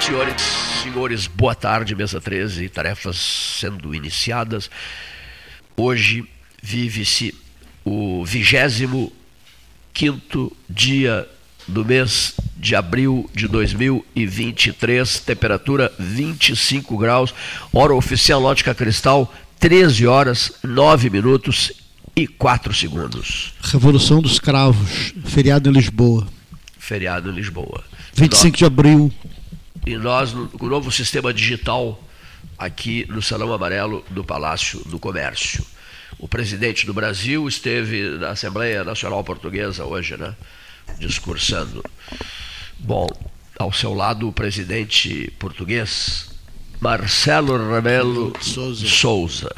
Senhores, senhores, boa tarde, mesa 13, tarefas sendo iniciadas. Hoje vive-se o 25 dia do mês de abril de 2023, temperatura 25 graus, hora oficial Lógica Cristal, 13 horas, 9 minutos e 4 segundos. Revolução dos Cravos, feriado em Lisboa. Feriado em Lisboa. 25 de abril. E nós, com o novo sistema digital, aqui no Salão Amarelo do Palácio do Comércio. O presidente do Brasil esteve na Assembleia Nacional Portuguesa hoje, né? Discursando. Bom, ao seu lado o presidente português, Marcelo Rebelo Souza. Souza.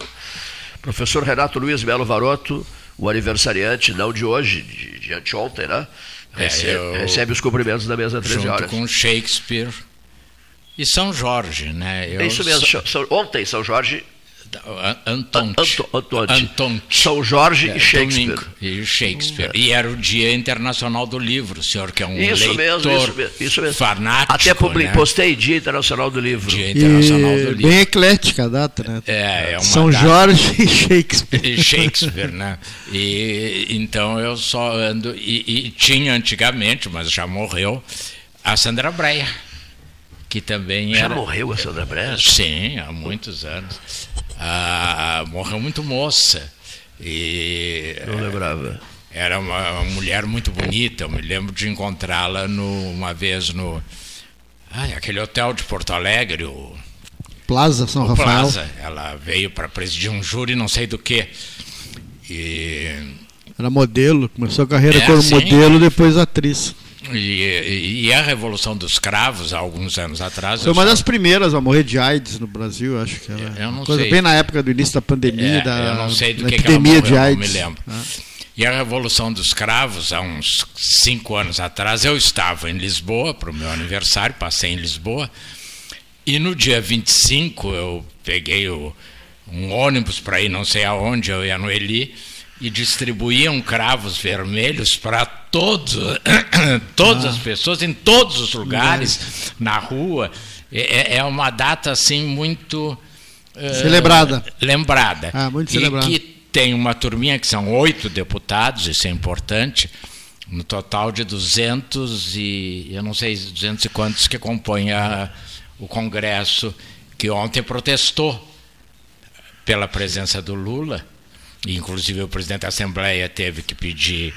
Professor Renato Luiz Melo Varoto, o aniversariante, não de hoje, de, de anteontem, né? Recebe, é, recebe, os cumprimentos da mesa 13 junto horas. com Shakespeare e São Jorge, né? Eu é isso mesmo. So... Ontem, São Jorge. Antonte. Antonte. São Jorge é, e Shakespeare. Domingo, e Shakespeare. É. E era o Dia Internacional do Livro, o senhor que é um isso leitor mesmo, isso mesmo, isso mesmo. fanático. Até publi, né? postei Dia Internacional do Livro. Dia Internacional e do Livro. Bem eclética a data, né? É, é uma São data... Jorge e Shakespeare. E Shakespeare, né? E, então eu só ando. E, e tinha antigamente, mas já morreu, a Sandra Breia que também Já era... morreu a Sandra Breia? Sim, há muitos anos. Ah, morreu muito moça. E, Não lembrava. Era uma, uma, mulher muito bonita. Eu me lembro de encontrá-la uma vez no. Ah, aquele hotel de Porto Alegre, o. Plaza São o Rafael. Plaza. Ela veio para presidir um júri, não sei do que. E. Era modelo, começou a carreira É, como sim. modelo, depois atriz. E, e- a Revolução dos Cravos, há alguns anos atrás. Foi uma das primeiras a morrer de AIDS no Brasil, acho que era. Eu não coisa sei. bem na época do início da pandemia, É, da, eu não sei do que, que ela epidemia morreu, de não AIDS. me lembro. Ah. E a Revolução dos Cravos, há uns cinco anos atrás, eu estava em Lisboa para o meu aniversário, passei em Lisboa, e no dia 25 eu peguei o- um ônibus para ir não sei aonde, eu ia no Eli, e distribuíam cravos vermelhos para todos, todas as pessoas, em todos os lugares, na rua. É, é uma data assim muito eh, Celebrada. lembrada. Ah, muito e celebrada. que tem uma turminha que são oito deputados, isso é importante, no total de 200 e eu não sei 200 e quantos que compõem a- o Congresso, que ontem protestou pela presença do Lula, inclusive o presidente da Assembleia teve que pedir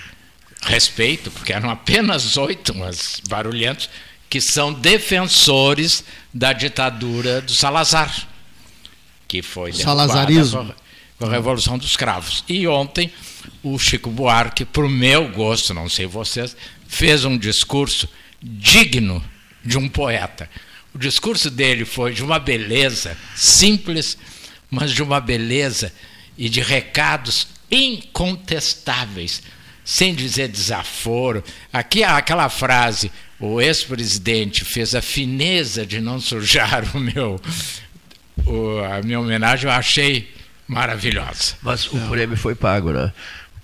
respeito, porque eram apenas oito, mas barulhentos, que são defensores da ditadura do Salazar, que foi Salazarismo. com a- com a Revolução dos Cravos. E ontem o Chico Buarque, para o meu gosto, não sei vocês, fez um discurso digno de um poeta. O discurso dele foi de uma beleza simples, mas de uma beleza e de recados incontestáveis, sem dizer desaforo. Aqui aquela frase, o ex-presidente fez a fineza de não sujar o meu o- a minha homenagem, eu achei maravilhosa. Mas o prêmio foi pago, né?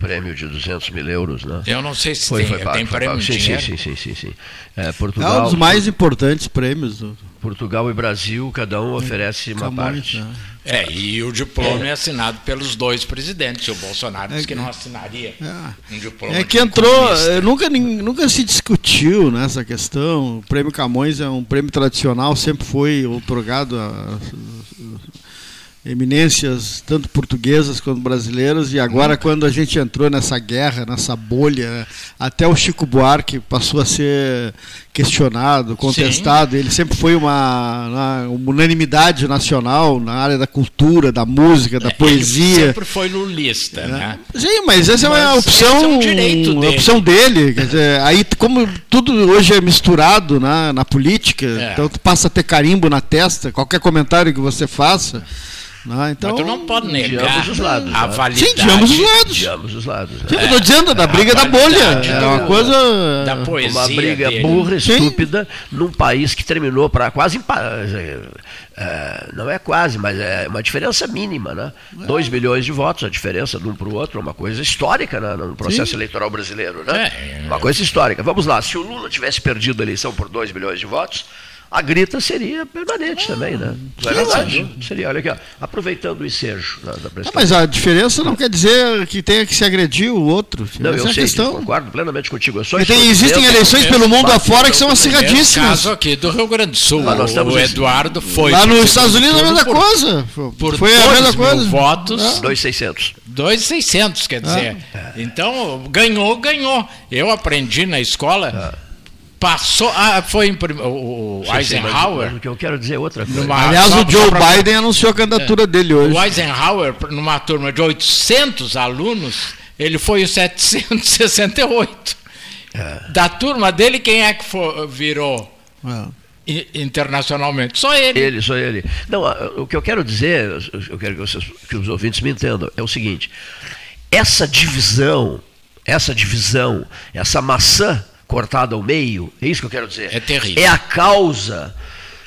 Prêmio de 200 mil euros, né? Eu não sei se Foi, tem, foi pago. tem foi prêmio Sim, sim, sim, sim, sim, sim. É, É Portugal, um dos mais importantes prêmios. Do... Portugal e Brasil, cada um oferece uma Camões, parte. né? É, e o diploma é assinado pelos dois presidentes. O Bolsonaro disse que não assinaria um diploma. É que entrou, eh, nunca, nunca se discutiu nessa questão. O prêmio Camões é um prêmio tradicional, sempre foi otorgado a- eminências tanto portuguesas quanto brasileiras e agora quando a gente entrou nessa guerra, nessa bolha, até o Chico Buarque passou a ser questionado, contestado. Sim. Ele sempre foi uma, uma, unanimidade nacional na área da cultura, da música, da é, poesia. Ele sempre foi lulista, é. né? Sim, mas essa mas é uma opção, é um direito dele. opção dele. Quer dizer, aí como tudo hoje é misturado na, na política, é. então tu passa a ter carimbo na testa, qualquer comentário que você faça. Ah, então, Mas tu não pode negar os lados, a validade. Sim, de ambos os lados. De ambos os lados. Sim, é, eu estou dizendo, da briga da bolha. É uma coisa. Da poesia. Uma briga dele. burra, estúpida, Sim. num país que terminou para quase. É, não é quase, mas é uma diferença mínima, né? 2 é. milhões de votos, a diferença de um para o outro, é uma coisa histórica né, no processo Sim. eleitoral brasileiro, né? É, uma coisa histórica. Vamos lá, se o Lula tivesse perdido a eleição por 2 milhões de votos a grita seria permanente também, né? Não é verdade? Seria, olha aqui, ó, aproveitando o ensejo da, da ah, Mas a diferença não quer dizer que tenha que se agredir o outro. Não, eu é sei, questão. concordo plenamente contigo. Eu só tem, existem eleições pelo mundo afora que são acirradíssimas. caso aqui do Rio Grande do Sul, ah, o Eduardo foi... Lá nos Estados Unidos a mesma coisa. Por foi a mesma coisa. votos... 2,600. 2,600, quer dizer. Ah. Então, ganhou, ganhou. Eu aprendi na escola... Passou. Ah, foi o, o Eisenhower. o que eu quero dizer é outra coisa. Numa, Aliás, o Joe Biden anunciou a candidatura é, dele hoje. O Eisenhower, numa turma de 800 alunos, ele foi o 768. É. Da turma dele, quem é que for, virou? É internacionalmente. Só ele. Ele, só ele. Não, o que eu quero dizer, eu quero que, vocês, que os ouvintes me entendam, é o seguinte: essa divisão, essa divisão, essa maçã cortada ao meio, é isso que eu quero dizer. É terrível. É a causa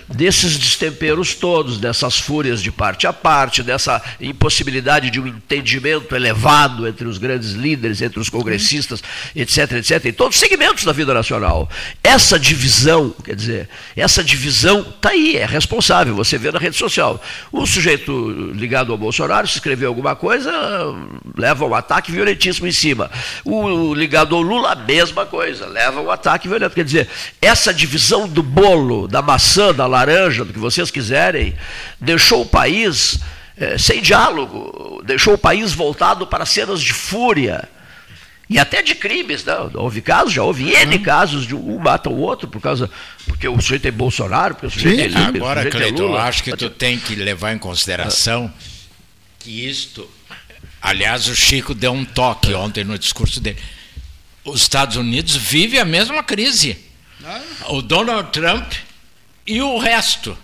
desses destemperos todos, dessas fúrias de parte a parte, dessa impossibilidade de um entendimento elevado entre os grandes líderes, entre os congressistas, etc, etc, em todos os segmentos da vida nacional. Essa divisão, quer dizer, essa divisão está aí, é responsável, você vê na rede social. O sujeito ligado ao Bolsonaro, se escrever alguma coisa, leva um ataque violentíssimo em cima. O ligado ao Lula, a mesma coisa, leva um ataque violento. Quer dizer, essa divisão do bolo, da maçã, da laranja, do que vocês quiserem, deixou o país é, sem diálogo, deixou o país voltado para cenas de fúria. E até de crimes, não. Né? Houve casos, já houve N uhum. casos de um mata o outro por causa. Porque o sujeito é Bolsonaro, porque o sujeito Sim. é Lula. Agora, Cleiton, é Lula. eu acho que tu tem que levar em consideração que isto. Aliás, o Chico deu um toque ontem no discurso dele. Os Estados Unidos vivem a mesma crise. O Donald Trump e o resto.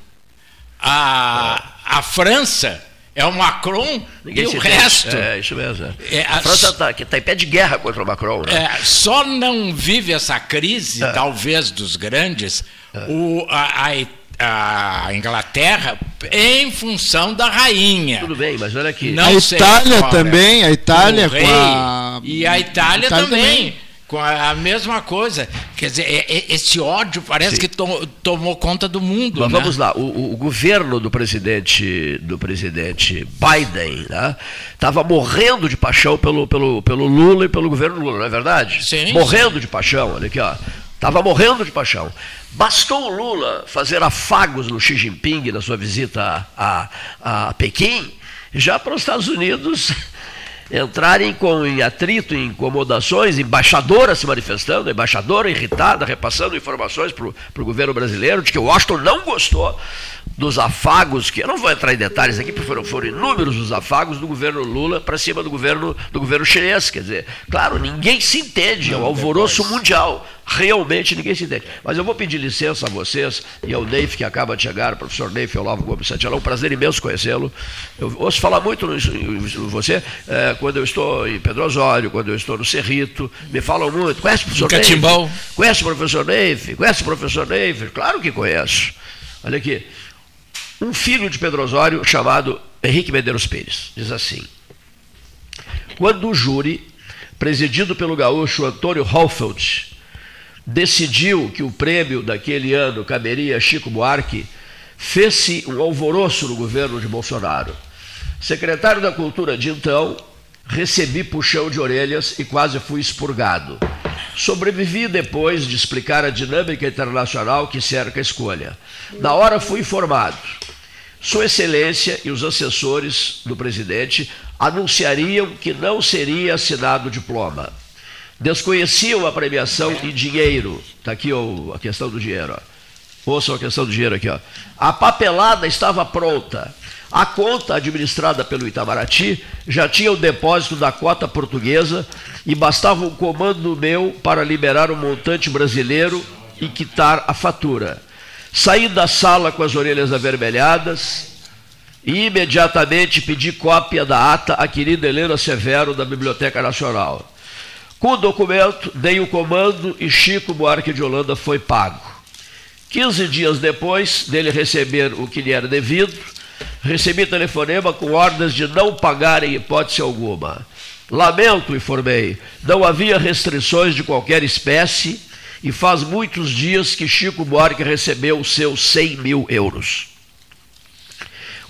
A, a França é o Macron Ninguém e o resto. É, isso mesmo. É, a, França está tá em pé de guerra contra o Macron. Né? É, só não vive essa crise, é. talvez dos grandes, é. o, a, a, a, Inglaterra em função da rainha. Tudo bem, mas olha aqui. Não a Itália também, a Itália com a... E a Itália, Itália também. também com a, mesma coisa. Quer dizer, é, é, esse ódio parece Sim. que to, tomou conta do mundo. Mas né? vamos lá, o, o, governo do presidente do presidente Biden estava né, morrendo de paixão pelo, pelo, pelo Lula e pelo governo Lula, não é verdade? Sim. Morrendo sim. de paixão, olha aqui, ó. Estava morrendo de paixão. Bastou o Lula fazer afagos no Xi Jinping na sua visita a, a, a Pequim, já para os Estados Unidos entrarem com, em atrito, em incomodações, embaixadora se manifestando, embaixadora irritada, repassando informações para o governo brasileiro de que Washington não gostou dos afagos, que eu não vou entrar em detalhes aqui, porque foram, foram inúmeros os afagos do governo Lula para cima do governo, do governo chinês. Quer dizer, claro, ninguém se entende, é um alvoroço mundial. Realmente ninguém se entende. Mas eu vou pedir licença a vocês e ao Neif, que acaba de chegar, o professor Neif Olavo Gomes Santiago. É um prazer imenso conhecê-lo. Eu ouço falar muito em você é, quando eu estou em Pedro Osório, quando eu estou no Cerrito. Me falam muito. Conhece o professor Neif? Conhece o professor Neif? Conhece o professor Neif? Claro que conheço. Olha aqui. Um filho de Pedro Osório chamado Henrique Medeiros Pires. Diz assim. Quando o júri, presidido pelo gaúcho Antônio Hoffeld, decidiu que o prêmio daquele ano caberia a Chico Buarque, fez-se um alvoroço no governo de Bolsonaro. Secretário da Cultura de então, recebi puxão de orelhas e quase fui expurgado. Sobrevivi depois de explicar a dinâmica internacional que cerca a escolha. Na hora fui informado. Sua Excelência e os assessores do presidente anunciariam que não seria assinado o diploma. Desconheciam a premiação em dinheiro. Está aqui ó, a questão do dinheiro. Ó. Ouçam a questão do dinheiro aqui. Ó. A papelada estava pronta. A conta administrada pelo Itamaraty já tinha o depósito da cota portuguesa e bastava um comando meu para liberar o montante brasileiro e quitar a fatura. Saí da sala com as orelhas avermelhadas e imediatamente pedi cópia da ata à querida Helena Severo da Biblioteca Nacional. Com o documento, dei o comando e Chico Buarque de Holanda foi pago. 15 dias depois dele receber o que lhe era devido, recebi telefonema com ordens de não pagar em hipótese alguma. Lamento, informei, não havia restrições de qualquer espécie e faz muitos dias que Chico Buarque recebeu os seus 100 mil euros.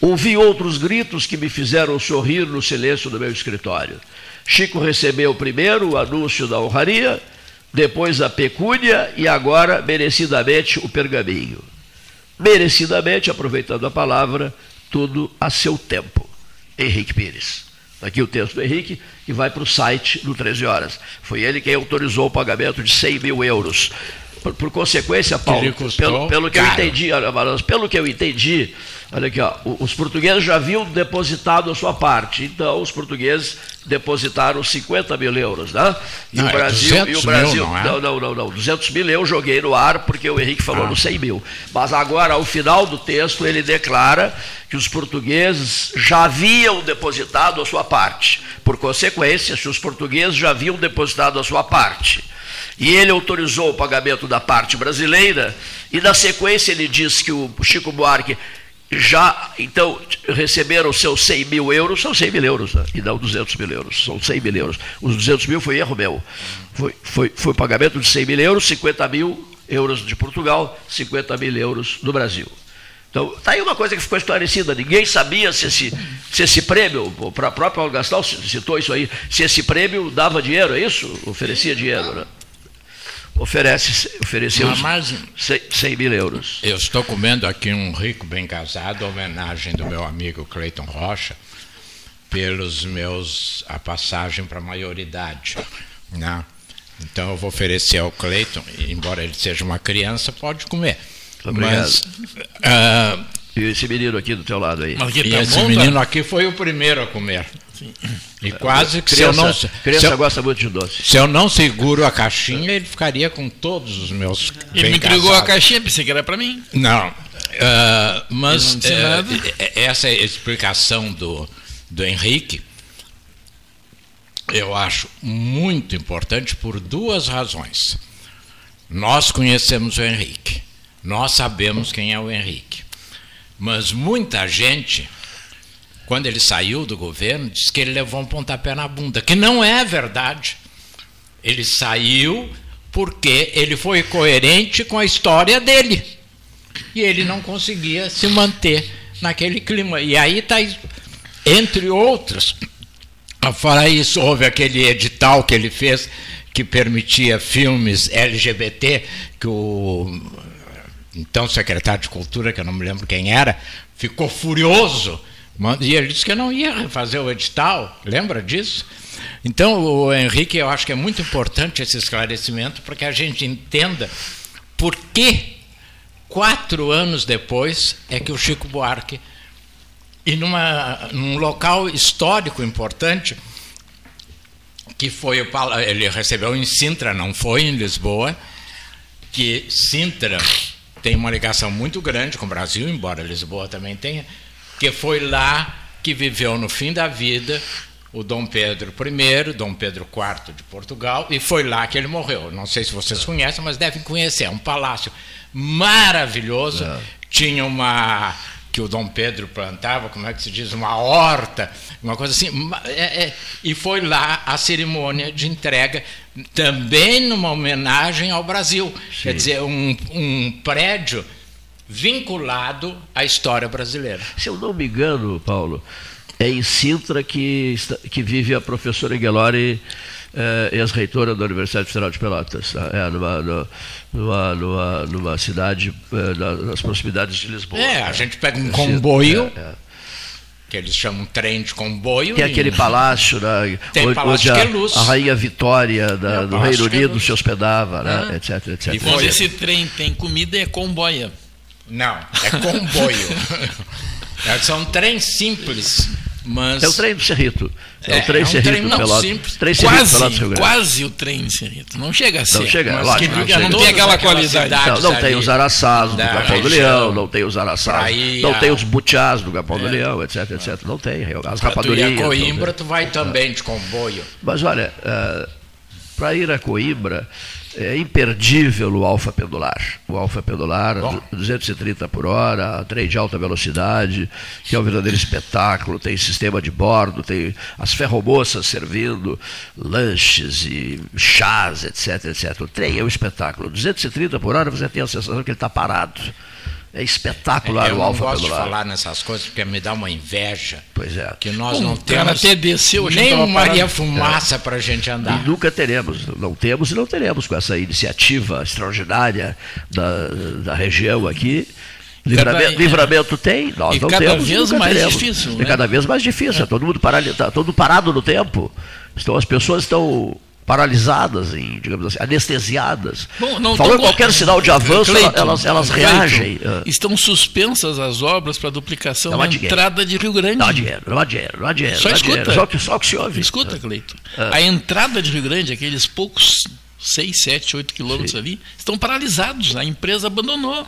Ouvi outros gritos que me fizeram sorrir no silêncio do meu escritório. Chico recebeu primeiro o anúncio da honraria, depois a pecúnia e agora, merecidamente, o pergaminho. Merecidamente, aproveitando a palavra, tudo a seu tempo. Henrique Pires. Aqui o texto do Henrique, que vai para o site do 13 Horas. Foi ele quem autorizou o pagamento de 100 mil euros. Por, por consequência, Paulo, pelo, pelo que eu entendi, pelo que eu entendi, olha aqui, ó, os portugueses já haviam depositado a sua parte, então os portugueses depositaram 50 mil euros, né? E não, o é Brasil, é e o Brasil, mil, não, é? não, não, não, não, 200 mil eu joguei no ar porque o Henrique falou ah. no 100 mil. Mas agora, ao final do texto, ele declara que os portugueses já haviam depositado a sua parte. Por consequência, se os portugueses já haviam depositado a sua parte e ele autorizou o pagamento da parte brasileira, e na sequência ele disse que o Chico Buarque já, então, receberam seus 100 mil euros, são 100 mil euros, né? e não 200 mil euros, são 100 mil euros. Os 200 mil foi erro meu. Foi, foi, foi pagamento de 100 mil euros, 50 mil euros de Portugal, 50 mil euros do Brasil. Então, está aí uma coisa que ficou esclarecida. Ninguém sabia se esse, se esse prêmio, o próprio Gastal citou isso aí, se esse prêmio dava dinheiro, é isso? Oferecia dinheiro, né? Oferece, ofereceu 100, 100 mil euros. Eu estou comendo aqui um rico bem casado, homenagem do meu amigo Cleiton Rocha, pelos meus a passagem para a maioridade. Né? Então eu vou oferecer ao Cleiton, embora ele seja uma criança, pode comer. Obrigado. Mas, uh, e esse menino aqui do teu lado aí? E tá esse menino aqui foi o primeiro a comer. Sim. E quase que criança, se eu não. Criança eu, gosta muito de doce. Se eu não seguro a caixinha, ele ficaria com todos os meus. Ele me entregou a caixinha, pensei que era para mim. Não. Uh, mas não uh, essa explicação do, do Henrique eu acho muito importante por duas razões. Nós conhecemos o Henrique, nós sabemos quem é o Henrique, mas muita gente quando ele saiu do governo, disse que ele levou um pontapé na bunda, que não é verdade. Ele saiu porque ele foi coerente com a história dele. E ele não conseguia se manter naquele clima. E aí está, entre outros, a falar isso, houve aquele edital que ele fez que permitia filmes LGBT, que o então secretário de Cultura, que eu não me lembro quem era, ficou furioso e ele disse que não ia fazer o edital, lembra disso? Então, o Henrique, eu acho que é muito importante esse esclarecimento para que a gente entenda por que, quatro anos depois, é que o Chico Buarque, e numa, num local histórico importante, que foi o, ele recebeu em Sintra, não foi em Lisboa, que Sintra tem uma ligação muito grande com o Brasil, embora Lisboa também tenha, que foi lá que viveu no fim da vida o Dom Pedro I, Dom Pedro IV de Portugal, e foi lá que ele morreu. Não sei se vocês conhecem, mas devem conhecer. É um palácio maravilhoso. É. Tinha uma que o Dom Pedro plantava, como é que se diz, uma horta, uma coisa assim. É, é, e foi lá a cerimônia de entrega, também numa homenagem ao Brasil. Sim. Quer dizer, um, um prédio vinculado à história brasileira. Se eu não me engano, Paulo, é em Sintra que, que vive a professora Guelori é, ex-reitora da Universidade Federal de Pelotas, tá? é, numa, numa, numa, numa cidade é, nas proximidades de Lisboa. É, a gente pega um comboio. É, é que eles chamam trem de comboio. Tem aquele palácio, né, Tem onde, palácio onde que é luz. a, a rainha Vitória da, É, do Reino que é Unido luz. se hospedava, né, Ah. etc, etc. E Quando esse trem tem comida, é comboia. Não, é comboio. É, São trens simples, mas. É o trem do Cerrito. É, É, o trem é um Cerrito trem do não Pelotas. simples. Trem Cerrito Quase, Pelotas quase o trem, Cerrito. Não chega a ser. Não chega, mas lógico, que não não, tem aquela qualidade. Não, não tem os araçás do Capão do Leão, não tem os araçás, não tem os butiás do Capão do É. Leão, etc, etc. Não tem. As Pra tu ir a rapadurias. Coimbra, tu vai também de comboio. Mas olha, para ir a Coimbra, é imperdível o alfa pendular. O alfa pendular, Bom. 230 por hora, trem de alta velocidade, que é um verdadeiro espetáculo. Tem sistema de bordo, tem as ferromoças servindo lanches e chás, etc, etc. O trem é um espetáculo. 230 por hora, você tem a sensação que ele está parado. É espetacular eu o não alfa gosto de falar nessas coisas porque me dá uma inveja. Pois é. Que nós Bom, não temos até desceu, nem uma Maria parado. Fumaça para a gente andar. E nunca teremos, não temos e não teremos com essa iniciativa extraordinária da, da região aqui. Livramento, Cada- livramento tem, nós e não cada temos. vez mais teremos. difícil, É né? cada vez mais difícil. É. Todo mundo parali, tá todo parado no tempo. Então as pessoas estão paralisadas, em, digamos assim, anestesiadas. Bom, não Falou qualquer sinal de avanço, Cleiton, elas, elas Cleiton, reagem. Ah. Estão suspensas as obras para duplicação da entrada de Rio Grande. Não há dinheiro, não há dinheiro, não há dinheiro. Só escuta. dinheiro. Só, o que- só que se ouve. Escuta, Cleito. Ah. A entrada de Rio Grande, aqueles poucos 6, 7, 8 quilômetros Sim. ali, estão paralisados. A empresa abandonou.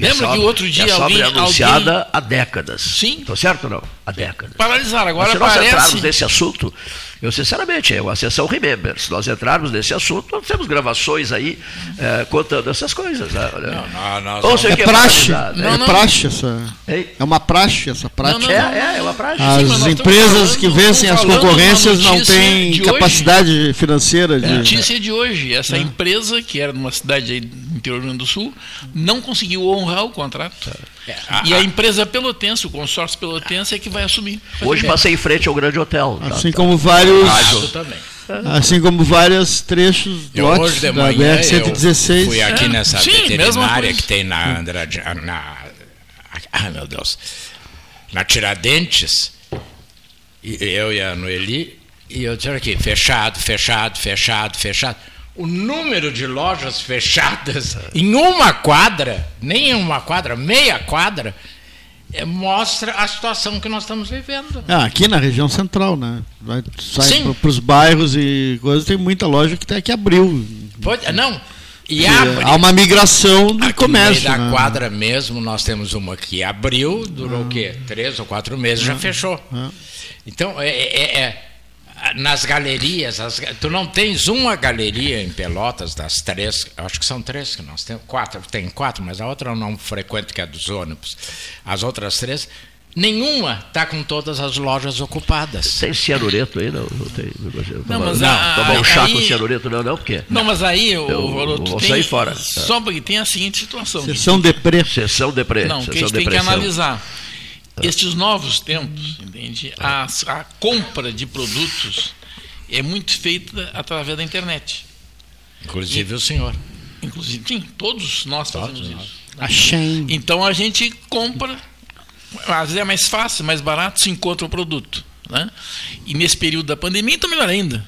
Essa Lembra que outro dia essa alguém- obra é anunciada há décadas. Sim. Estou certo ou não? Há décadas. Paralisaram. Mas Agora se nós entrarmos parece. nesse assunto, eu sinceramente, é uma sessão Remember. Se nós entrarmos nesse assunto, nós temos gravações aí eh, contando essas coisas. Né? Não, não, nós Ou seja, É que praxe. paralisado, Não, É não. praxe essa. Hein? É uma praxe essa prática. Não, É, não, é, é uma prática. As Sim, mas empresas falando- que vencem as concorrências não têm de hoje. capacidade financeira de. Notícia de hoje. Essa empresa, que era numa cidade aí interior do Rio Grande do Sul, não conseguiu honrar o contrato. a- e a empresa pelotense, o consórcio pelotense, é que vai assumir. Hoje passei em frente ao grande hotel. tá? Assim como vários. Rádio também. Assim como vários trechos, hoje de da manhã BR-116. eu fui aqui É, nessa sim, mesma veterinária que tem na Andrade, na ai meu Deus, na Tiradentes. E eu e a Noeli e eu disse aqui fechado, fechado, fechado, fechado. O número de lojas fechadas em uma quadra, nem em uma quadra, meia quadra, é, mostra a situação que nós estamos vivendo. Ah, aqui na região central, né? Vai, sai para os bairros e coisas, tem muita loja que até que abriu. Pode- não. E abre. Há uma migração do Aqui comércio. no meio da né? quadra mesmo, nós temos uma que abriu, durou o quê? Três ou quatro meses, já fechou. ah. Então, é, é- é- nas galerias, as tu não tens uma galeria em Pelotas, das três, acho que são três que nós temos, quatro, tem quatro, mas a outra eu não frequento, que é dos ônibus. As outras três, nenhuma está com todas as lojas ocupadas. Tem cianureto aí? Não, não tem. Não, mas não, tomar um chá aí- com cianureto não, não, porque Não, mas aí, o vou tem, sair fora. Só porque tem a seguinte situação. Sessão de preço. sessão de pre, Não, que a gente tem que analisar. Estes novos tempos, entende? A, a compra de produtos é muito feita através da internet. Inclusive o senhor. Inclusive, sim, todos nós fazemos Todos isso. A Shein. Então a gente compra, às vezes é mais fácil, mais barato, se encontra o produto. Né? E nesse período da pandemia, então melhor ainda.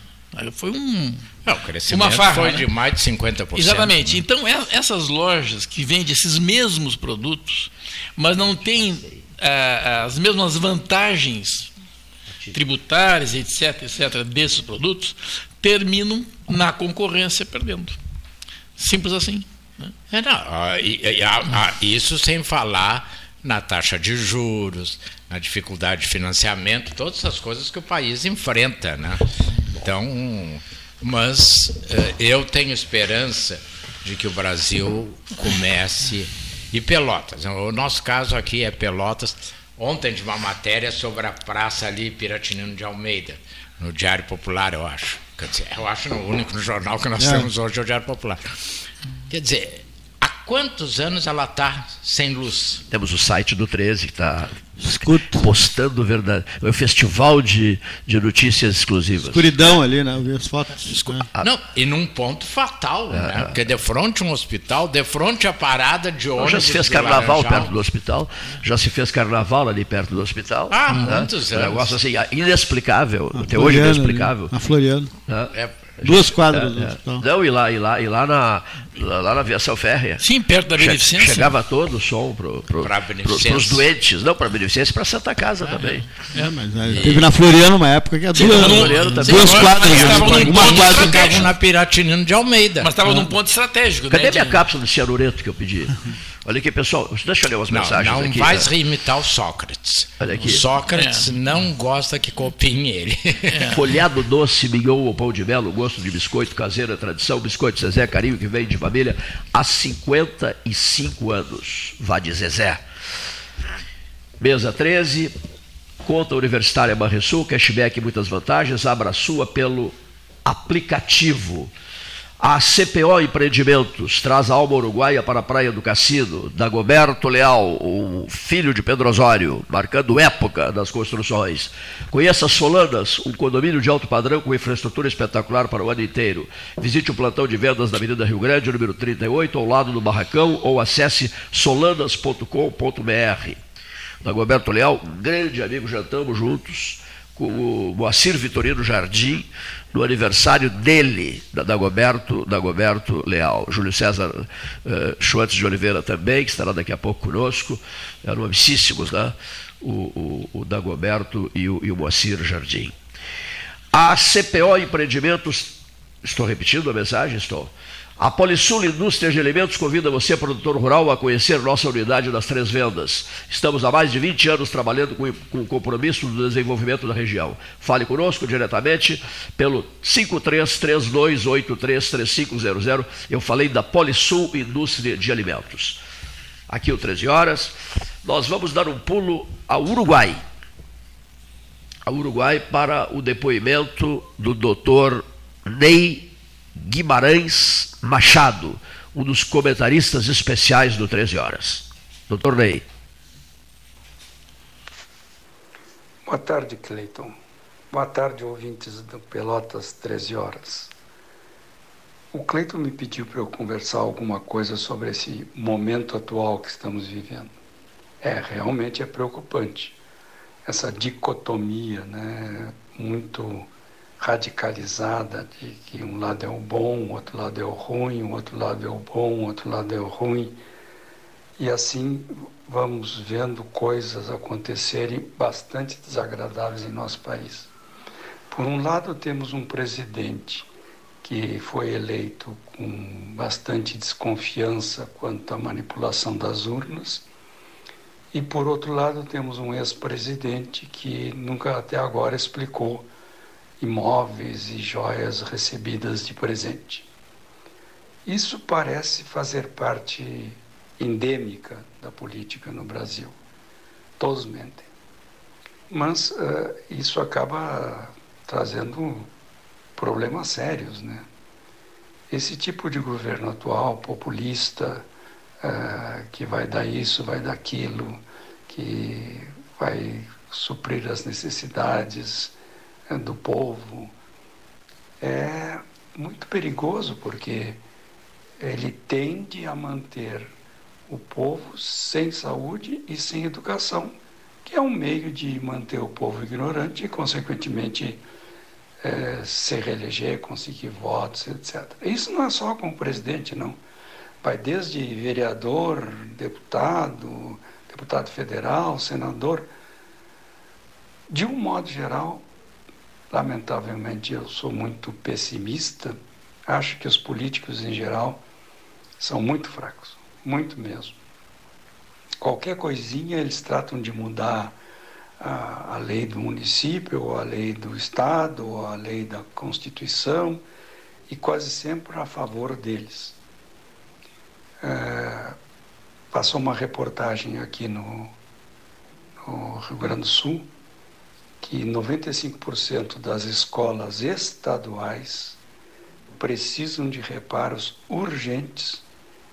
Foi um. É, o crescimento Uma farra, foi né? de mais de 50%. Exatamente. né? Então, e- essas lojas que vendem esses mesmos produtos, mas não têm ah, as mesmas vantagens tributárias, etc., etc., desses produtos, terminam na concorrência perdendo. Simples assim. né? É, não, e- ah, ah, isso sem falar na taxa de juros, na dificuldade de financiamento, todas essas coisas que o país enfrenta. Né? Então, mas eh, eu tenho esperança de que o Brasil comece. E Pelotas, o nosso caso aqui é Pelotas. Ontem de uma matéria sobre a praça ali, Piratinino de Almeida, no Diário Popular, eu acho. Quer dizer, eu acho no único jornal que nós É. temos hoje é o Diário Popular. Quer dizer, quantos anos ela está sem luz? Temos o site do 13 que está. Postando verdade. É o festival de, de notícias exclusivas. Escuridão ali, né? Eu vi as fotos. Escu- né? Não, e num ponto fatal, né? Porque de frente a um hospital, de frente à parada de ônibus. já se fez carnaval Laranjal. perto do hospital, já se fez carnaval ali perto do hospital. Ah, né? muitos Um anos. negócio assim, inexplicável, Na até hoje Floriano ali, inexplicável. Na Floriano. né? É, Duas quadras do É, é. hospital. Não, e lá, e lá, e lá na, lá lá na aviação férrea. Sim, perto da Che- beneficência. Chegava todo o som pro, pro, pro, pros doentes, não para beneficência, para Santa Casa também. É, mas aí teve na Floriano uma época que é duas, Floriano também. duas Sim, quadras. estavam uma quadra. Ficavam na Piratinino de Almeida. Mas estava num ponto estratégico, Cadê né? minha de- cápsula de cianureto que eu pedi? Olha aqui, pessoal, deixa eu ler umas Não, mensagens não aqui. vais né? imitar o Sócrates. Olha aqui. O Sócrates não gosta que copiem ele. Folhado doce, mignon ou pão de mel, gosto de biscoito caseiro, é tradição, biscoito Zezé, carinho que vem de família há 55 anos. Vá de Zezé. Mesa 13, conta universitária Banrisul, cashback e muitas vantagens, abra a sua pelo aplicativo. A CPO Empreendimentos traz a alma uruguaia para a Praia do Cassino, Dagoberto Leal, o filho de Pedro Osório, marcando época das construções. Conheça Solanas, um condomínio de alto padrão com infraestrutura espetacular para o ano inteiro. Visite o plantão de vendas da Avenida Rio Grande, número 38, ao lado do Barracão, ou acesse solanas.com.br. Dagoberto Leal, grande amigo, jantamos juntos o Moacir Vitorino Jardim, no aniversário dele, da Dagoberto, Dagoberto Leal. Júlio César Schwartz de Oliveira também, que estará daqui a pouco conosco. Eram amicíssimos, né? O, o, o Dagoberto e o, e o Moacir Jardim. A CPO Empreendimentos, estou repetindo a mensagem? Estou. A Polisul Indústria de Alimentos convida você, produtor rural, a conhecer nossa unidade das Três Vendas. Estamos há mais de 20 anos trabalhando com, com o compromisso do desenvolvimento da região. Fale conosco diretamente pelo 5332833500. Eu falei da Polisul Indústria de Alimentos. Aqui o 13 horas. Nós vamos dar um pulo ao Uruguai. Ao Uruguai para o depoimento do doutor Ney Guimarães Machado, um dos comentaristas especiais do 13 Horas. Doutor Ney. Boa tarde, Cleiton. Boa tarde, ouvintes do Pelotas 13 Horas. O Cleiton me pediu para eu conversar alguma coisa sobre esse momento atual que estamos vivendo. É, realmente é preocupante. Essa dicotomia, né, muito radicalizada de que um lado é o bom, o outro lado é o ruim, o outro lado é o bom, o outro lado é o ruim. E assim vamos vendo coisas acontecerem bastante desagradáveis em nosso país. Por um lado, temos um presidente que foi eleito com bastante desconfiança quanto à manipulação das urnas, e por outro lado, temos um ex-presidente que nunca até agora explicou imóveis e joias recebidas de presente. Isso parece fazer parte endêmica da política no Brasil. Todos mentem. Mas uh, isso acaba trazendo problemas sérios, né? Esse tipo de governo atual, populista, uh, que vai dar isso, vai dar aquilo, que vai suprir as necessidades do povo, é muito perigoso porque ele tende a manter o povo sem saúde e sem educação, que é um meio de manter o povo ignorante e, consequentemente, é, se reeleger, conseguir votos, etc. Isso não é só com o presidente, não. Vai desde vereador, deputado, deputado federal, senador. De um modo geral, lamentavelmente eu sou muito pessimista, acho que os políticos em geral são muito fracos muito mesmo. Qualquer coisinha eles tratam de mudar a, a, lei do município, ou a lei do Estado, ou a lei da Constituição, e quase sempre a favor deles. É, passou uma reportagem aqui no, no Rio Grande do Sul que 95% das escolas estaduais precisam de reparos urgentes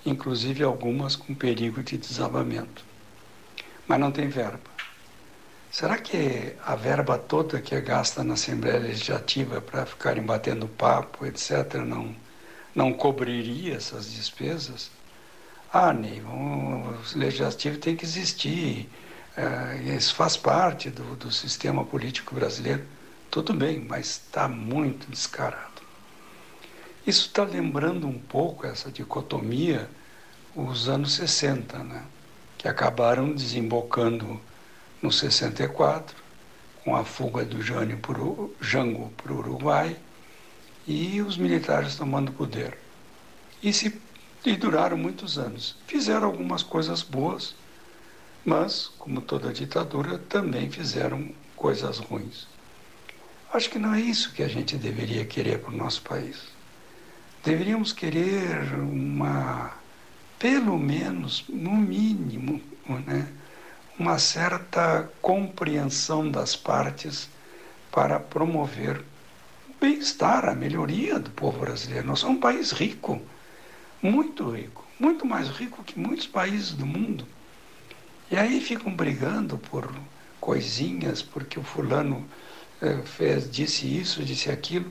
inclusive algumas com perigo de desabamento. Mas não tem verba. Será que a verba toda que é gasta na Assembleia Legislativa para ficarem batendo papo, etc., não, não cobriria essas despesas? Ah, Ney, o legislativo tem que existir, é, isso faz parte do, do sistema político brasileiro. Tudo bem, mas está muito descarado. Isso está lembrando um pouco essa dicotomia, os anos 60, né? que acabaram desembocando no 64, com a fuga do Jango para o Uruguai e os militares tomando poder. E, se, e duraram muitos anos. Fizeram algumas coisas boas, mas, como toda ditadura, também fizeram coisas ruins. Acho que não é isso que a gente deveria querer para o nosso país. Deveríamos querer uma, pelo menos, no mínimo, né, uma certa compreensão das partes para promover o bem-estar, a melhoria do povo brasileiro. Nós somos um país rico, muito rico, muito mais rico que muitos países do mundo. E aí ficam brigando por coisinhas, porque o fulano eh, fez, disse isso, disse aquilo.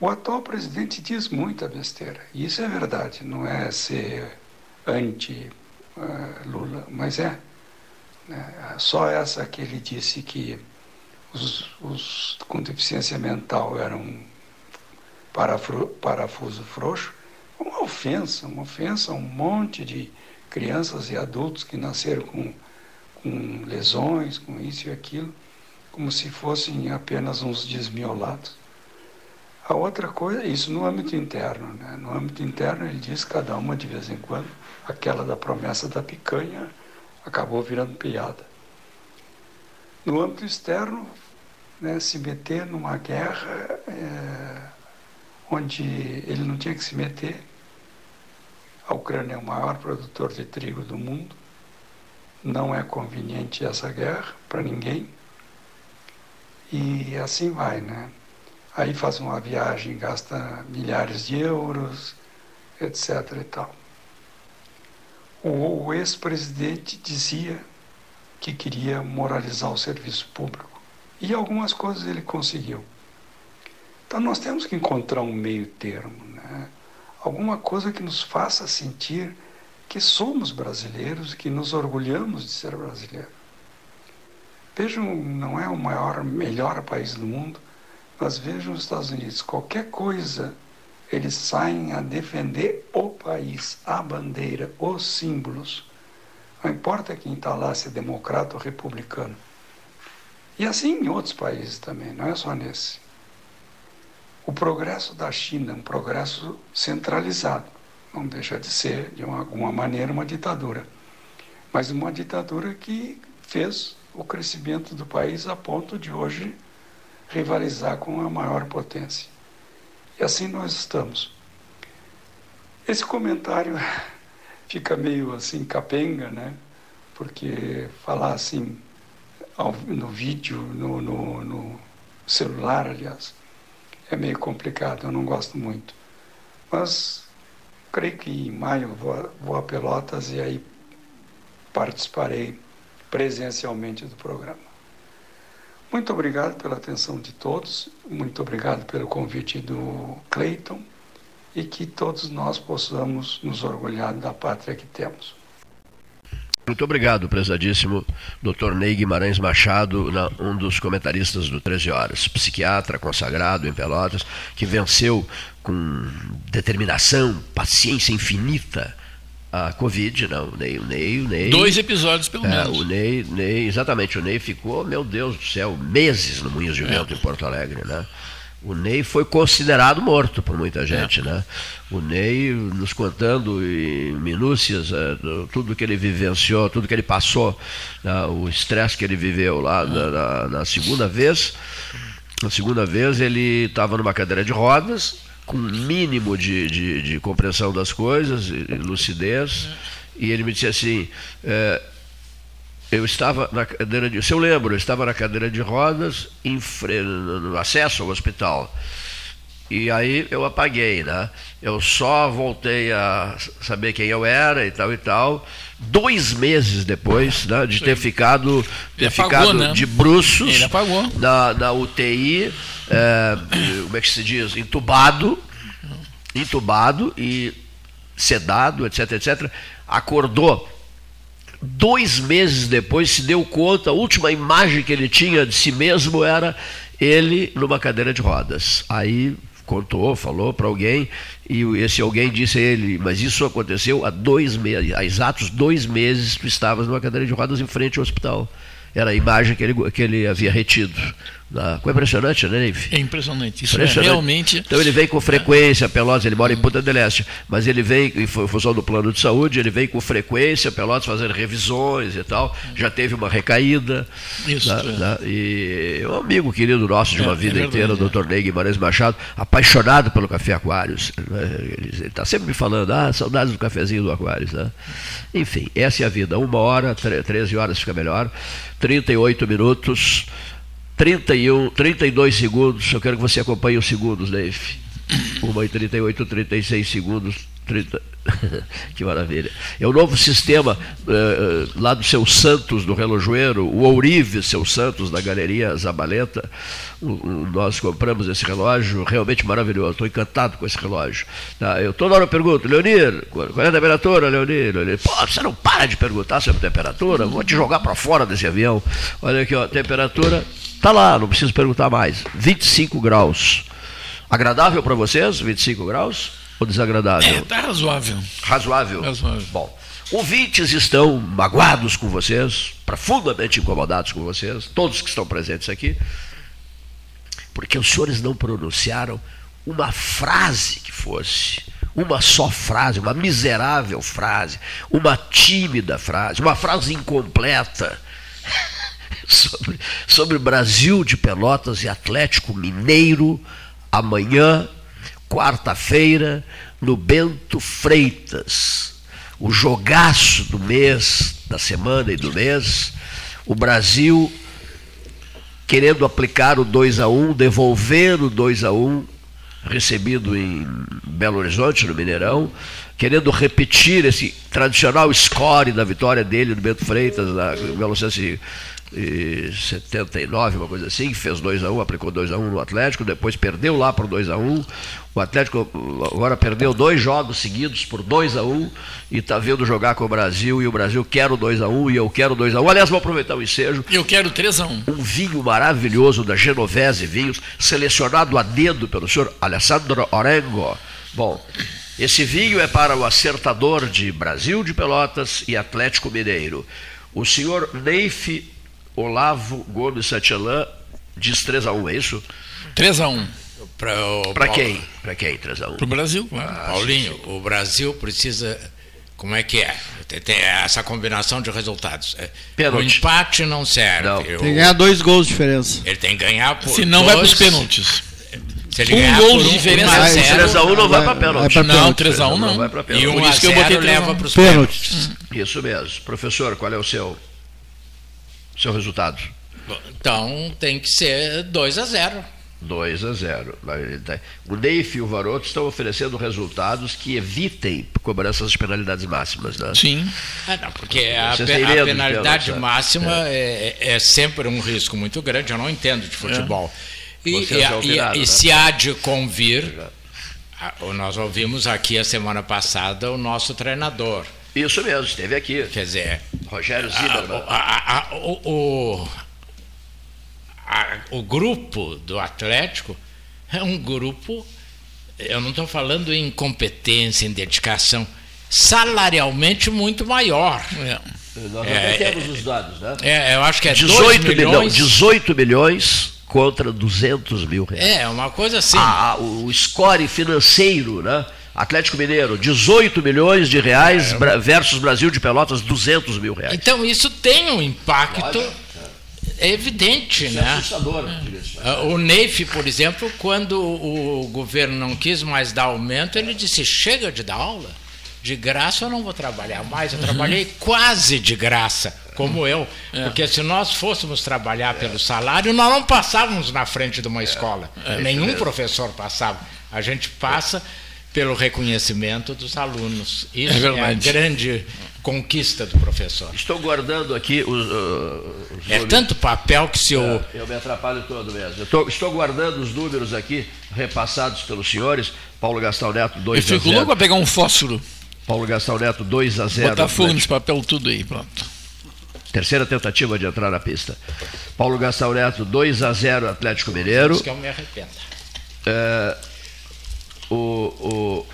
O atual presidente diz muita besteira, isso é verdade, não é ser anti-Lula, uh, mas é. Né? Só essa que ele disse que os, os com deficiência mental eram parafuso frouxo, uma ofensa, uma ofensa a um monte de crianças e adultos que nasceram com, com lesões, com isso e aquilo, como se fossem apenas uns desmiolados. A outra coisa, isso no âmbito interno. Né? No âmbito interno, ele diz cada uma de vez em quando, aquela da promessa da picanha acabou virando piada. No âmbito externo, né, se meter numa guerra é, onde ele não tinha que se meter. A Ucrânia é o maior produtor de trigo do mundo. Não é conveniente essa guerra para ninguém. E assim vai, né? Aí faz uma viagem, gasta milhares de euros, etc. e tal o ex-presidente dizia que queria moralizar o serviço público. E algumas coisas ele conseguiu. Então nós temos que encontrar um meio termo, né? Alguma coisa que nos faça sentir que somos brasileiros e que nos orgulhamos de ser brasileiro. Vejam, não é o maior, melhor país do mundo, mas vejam os Estados Unidos. Qualquer coisa eles saem a defender o país, a bandeira, os símbolos. Não importa quem está lá, se é democrata ou republicano. E assim em outros países também, não é só nesse. O progresso da China é um progresso centralizado. Não deixa de ser, de uma, alguma maneira, uma ditadura. Mas uma ditadura que fez o crescimento do país a ponto de hoje rivalizar com a maior potência. E assim nós estamos. Esse comentário fica meio assim capenga, né? Porque falar assim no vídeo, no, no, no celular, aliás, é meio complicado, eu não gosto muito. Mas creio que em maio vou, vou a Pelotas e aí participarei presencialmente do programa. Muito obrigado pela atenção de todos, muito obrigado pelo convite do Cleiton e que todos nós possamos nos orgulhar da pátria que temos. Muito obrigado, prezadíssimo Dr. Ney Guimarães Machado, um dos comentaristas do 13 Horas, psiquiatra consagrado em Pelotas, que venceu com determinação, paciência infinita a Covid, não, o Ney, o Ney, o Ney. Dois episódios, pelo é, menos. O Ney, Ney, exatamente, o Ney ficou, meu Deus do céu, meses no Moinhos de Vento é. em Porto Alegre, né? O Ney foi considerado morto por muita gente, é. né? O Ney nos contando em minúcias é, tudo que ele vivenciou, tudo que ele passou, né? o estresse que ele viveu lá na, na, na segunda vez. Na segunda vez ele estava numa cadeira de rodas, com mínimo de, de, de compreensão das coisas, e lucidez, e ele me disse assim, é, eu estava na cadeira de. Se eu lembro, eu estava na cadeira de rodas, em, no acesso ao hospital. E aí eu apaguei, né? Eu só voltei a saber quem eu era e tal e tal. Dois meses depois né, de ter ficado, ter apagou, ficado né? de bruços na, na UTI, é, como é que se diz? Entubado, entubado e sedado, etc, etc. Acordou. Dois meses depois se deu conta, a última imagem que ele tinha de si mesmo era ele numa cadeira de rodas. Aí contou, falou para alguém, e esse alguém disse a ele, mas isso aconteceu há dois meses, há exatos dois meses tu estavas numa cadeira de rodas em frente ao hospital. Era a imagem que ele, que ele havia retido. Na, foi impressionante, né, Neive? É impressionante. Isso Impressionante. é realmente. Então ele vem com frequência, Pelotas, ele mora em Punta del Este, mas ele vem, em fu- função do plano de saúde, ele vem com frequência, Pelotas fazendo revisões e tal, já teve uma recaída. Isso, né, é. né, e é um amigo querido nosso de É, uma é vida verdade, inteira, o é. Dr. Ney Guimarães Machado, apaixonado pelo café Aquários. né, Ele está sempre me falando, ah, saudades do cafezinho do Aquários. Né? Enfim, essa é a vida. Uma hora, tre- 13 horas fica melhor, 38 minutos. 31, 32 segundos. Eu quero que você acompanhe os segundos, Leif. 1 e 38, 36 segundos. 30. que maravilha. É o novo sistema eh, lá do seu Santos, do relojoeiro, o Ourive, seu Santos, da Galeria Zabaleta. O- nós compramos esse relógio, realmente maravilhoso. Estou encantado com esse relógio. Tá, eu toda hora pergunto, Leonir, qual é a temperatura, Leonir? Leonir? Pô, você não para de perguntar sobre temperatura? Vou te jogar para fora desse avião. Olha aqui, ó, temperatura Tá lá, não preciso perguntar mais. 25 graus. Agradável para vocês, 25 graus? Ou desagradável? É, tá razoável. Razoável. Razoável. Bom, ouvintes estão magoados com vocês, profundamente incomodados com vocês, todos que estão presentes aqui, porque os senhores não pronunciaram uma frase que fosse, uma só frase, uma miserável frase, uma tímida frase, uma frase incompleta sobre, sobre Brasil de Pelotas e Atlético Mineiro amanhã, quarta-feira, no Bento Freitas. O jogaço do mês, da semana e do mês, o Brasil querendo aplicar o 2 a 1, devolver o 2 a 1 recebido em Belo Horizonte, no Mineirão, querendo repetir esse tradicional score da vitória dele no Bento Freitas, na 1905 e 79, uma coisa assim, fez 2x1, aplicou 2x1 no Atlético, depois perdeu lá por 2x1. O Atlético agora perdeu dois jogos seguidos por 2x1 e está vendo jogar com o Brasil, e o Brasil quer o 2x1 e eu quero o 2x1. Aliás, vou aproveitar o ensejo. Eu quero 3x1. Um vinho maravilhoso da Genovese Vinhos, selecionado a dedo pelo senhor Alessandro Orengo. Bom, esse vinho é para o acertador de Brasil de Pelotas e Atlético Mineiro. O senhor Neif Olavo Gomes Satielã diz 3 a 1 é isso? 3 a 1 Para quem? Para quem 3 a 1 Pro Brasil, claro. Paulinho, o Brasil precisa. Como é que é? Tem, essa combinação de resultados. É, Pênalti. O empate não serve. Não. O- Tem que ganhar dois gols de diferença. ele tem que ganhar por. Se não vai dois- pros pênaltis. Se ele Um ganhar gol de um, diferença um a é zero, 3 a 1 não vai para Vai pênalti. pra Não, pênalti. 3 a 1 não. vai pra E pênalti. um Por isso que eu botei três a leva um. para os Pênalti. pênaltis. Isso mesmo. Professor, qual é o seu seu resultado? Então tem que ser 2 a 0 2 a 0. Ele tá- O Neif e o Varoto estão oferecendo resultados que evitem cobranças de penalidades máximas. Né? Sim. Ah, não, porque a, pe- a penalidade pênalti, né? máxima é. é sempre um risco muito grande, eu não entendo de futebol. E, Vocês e- e- opinaram, e né? se há de convir, nós ouvimos aqui a semana passada o nosso treinador. Isso mesmo, esteve aqui. Quer dizer, Rogério a- Zimmermann. a- a- o, o- a- o grupo do Atlético é um grupo, eu não estou falando em competência, em dedicação, salarialmente muito maior. É. Nós é- temos os dados, né? É, eu acho que é 2 18, milhões. milhões. 18 milhões contra 200 mil reais. É, uma coisa assim. Ah, ah, o score financeiro, né? Atlético Mineiro, 18 milhões de reais Bra- versus Brasil de Pelotas, 200 mil reais. Então isso tem um impacto é evidente, Isso é né? assustador. diga-se. Ah, O Neif, por exemplo, quando o governo não quis mais dar aumento, ele disse: chega de dar aula. De graça eu não vou trabalhar mais. Eu trabalhei quase de graça, como eu. Porque se nós fôssemos trabalhar pelo salário, nós não passávamos na frente de uma escola. Nenhum professor passava. A gente passa pelo reconhecimento dos alunos. Isso é, é a grande conquista do professor. Estou guardando aqui os. Uh, os é tanto papel que se eu. É, eu me atrapalho todo mesmo. Estou, estou, guardando os números aqui, repassados pelos senhores. Paulo Gastão Neto, 2 a 0. Eu fico louco para pegar um fósforo. Paulo Gastão Neto, 2 a 0. Botar fogo nesse papel tudo aí, pronto. Terceira tentativa de entrar na pista. Paulo Gastão Neto, 2 a 0 Atlético Mineiro. Isso que eu me arrependo. É, o,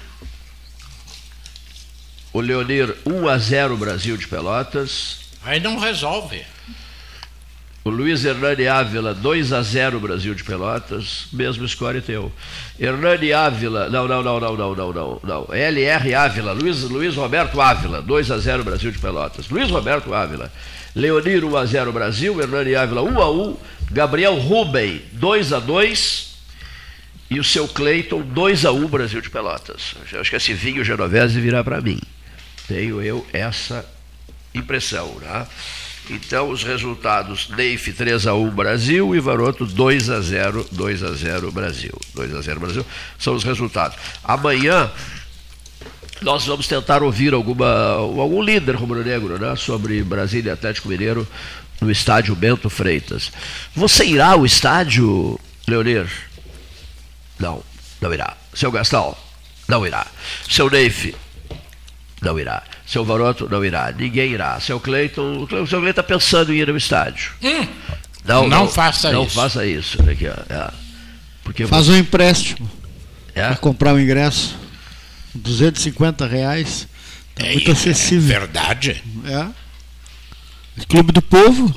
o, o Leonir 1 a 0 Brasil de Pelotas. Aí não resolve. O Luiz Hernani Ávila, 2 a 0 Brasil de Pelotas, mesmo score teu. Hernani Ávila, não, não, não, não, não, não, não, não. LR Ávila, Luiz, Luiz Roberto Ávila, 2 a 0 Brasil de Pelotas. Luiz Roberto Ávila. Leonir 1 a 0 Brasil, Hernani Ávila 1 a 1, Gabriel Rubem 2 a 2 e o seu Cleiton 2 a 1 Brasil de Pelotas. Eu acho que esse vinho genovese virá para mim. Tenho eu essa impressão, né? Então, os resultados: Neif 3 a 1 Brasil e Varoto 2 a 0, 2 a 0 Brasil. 2 a 0 Brasil são os resultados. Amanhã nós vamos tentar ouvir alguma, algum líder rubro-negro né, sobre Brasília e Atlético Mineiro no estádio Bento Freitas. Você irá ao estádio, Leonir? Não, não irá. Seu Gastão? Não irá. Seu Neif? Não irá. Seu Varoto? Não irá. Ninguém irá. Seu Cleiton? O seu Cleiton está pensando em ir ao estádio. Hum, não, não, não, faça não isso. Não faça isso. Aqui, é. Porque Faz um empréstimo é? para comprar o um ingresso. 250 reais. Tá é, muito acessível. É verdade. É. Clube do Povo.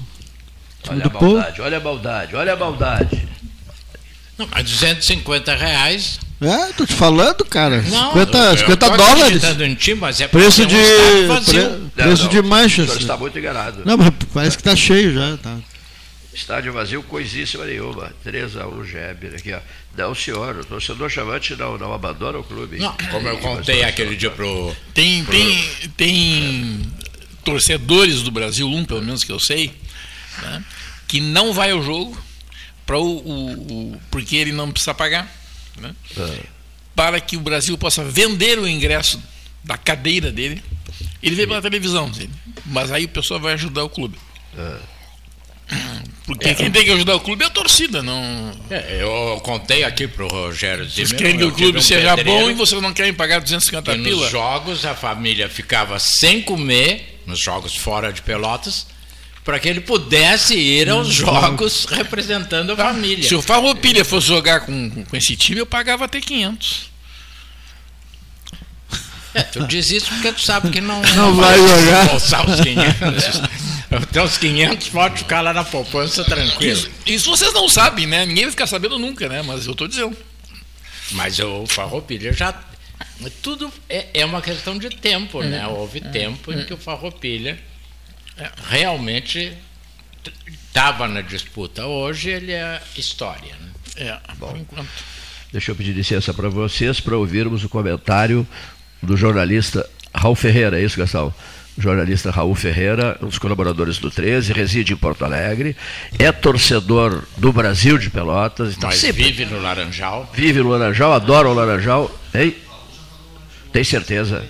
Olha a maldade, povo. olha a maldade, olha a maldade. Não, mas 250 reais. É, tô te falando, cara. Não, 50, eu, 50 eu dólares. Em ti, mas é preço de, pre, preço não, de manchas. Você está muito enganado. Não, mas parece que está cheio já. Tá. Estádio vazio, coisíssima nenhuma. 3 a 1 Geber aqui, ó. Não, senhor, o torcedor chamante não, não abandona o clube. Não, como eu contei aquele dia pro. Tem, pro... tem, tem torcedores do Brasil, um pelo menos que eu sei, né, que não vai ao jogo para o, o, o, porque ele não precisa pagar. Né, é. Para que o Brasil possa vender o ingresso da cadeira dele. Ele vê pela televisão, mas aí o pessoal vai ajudar o clube. É. Porque é. quem tem que ajudar o clube é a torcida, não. É, eu contei aqui pro Rogério Vocês querem que o clube um seja bom e vocês não querem pagar 250 pila? Nos jogos a família ficava sem comer, nos jogos fora de Pelotas, para que ele pudesse ir aos hum, jogos representando a família. Se o Farroupilha fosse jogar com, com esse time, eu pagava até 500. É, tu diz isso porque tu sabe que não, não, não vai jogar. os 500. Até os 500 pode ficar lá na poupança tranquilo. Isso, isso, vocês não sabem, né? Ninguém vai ficar sabendo nunca, né? Mas eu estou dizendo. Mas o Farroupilha já. Tudo é, é uma questão de tempo, né? Uhum. Houve tempo em que o Farroupilha realmente estava na disputa. Hoje ele é história. Né? É, Bom, enquanto. Deixa eu pedir licença para vocês para ouvirmos o comentário do jornalista Raul Ferreira, é isso, Gastão? jornalista Raul Ferreira, um dos colaboradores do 13, reside em Porto Alegre, é torcedor do Brasil de Pelotas. Então Mas sempre... vive no Laranjal. Vive no Laranjal, adora o Laranjal. Hein? Tem certeza?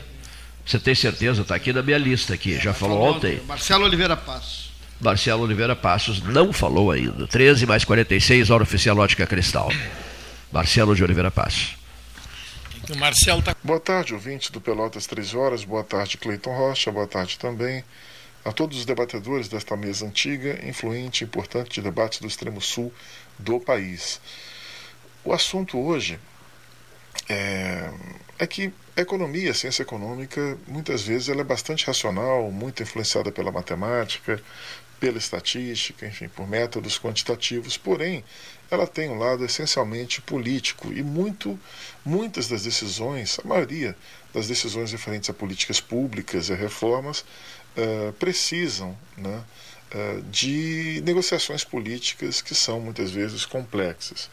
Você tem certeza? Está aqui na minha lista aqui, já falou ontem. Marcelo Oliveira Passos. Marcelo Oliveira Passos não falou ainda. 13 mais 46, hora oficial Ótica Cristal. Marcelo de Oliveira Passos. O Marcelo tá... Boa tarde, ouvinte do Pelotas 3 Horas. Boa tarde, Cleiton Rocha. Boa tarde também a todos os debatedores desta mesa antiga, influente e importante de debate do extremo sul do país. O assunto hoje é, é que a economia, a ciência econômica, muitas vezes ela é bastante racional, muito influenciada pela matemática, pela estatística, enfim, por métodos quantitativos, porém, ela tem um lado essencialmente político e muito, muitas das decisões, a maioria das decisões referentes a políticas públicas e reformas, uh, precisam né, uh, de negociações políticas que são muitas vezes complexas.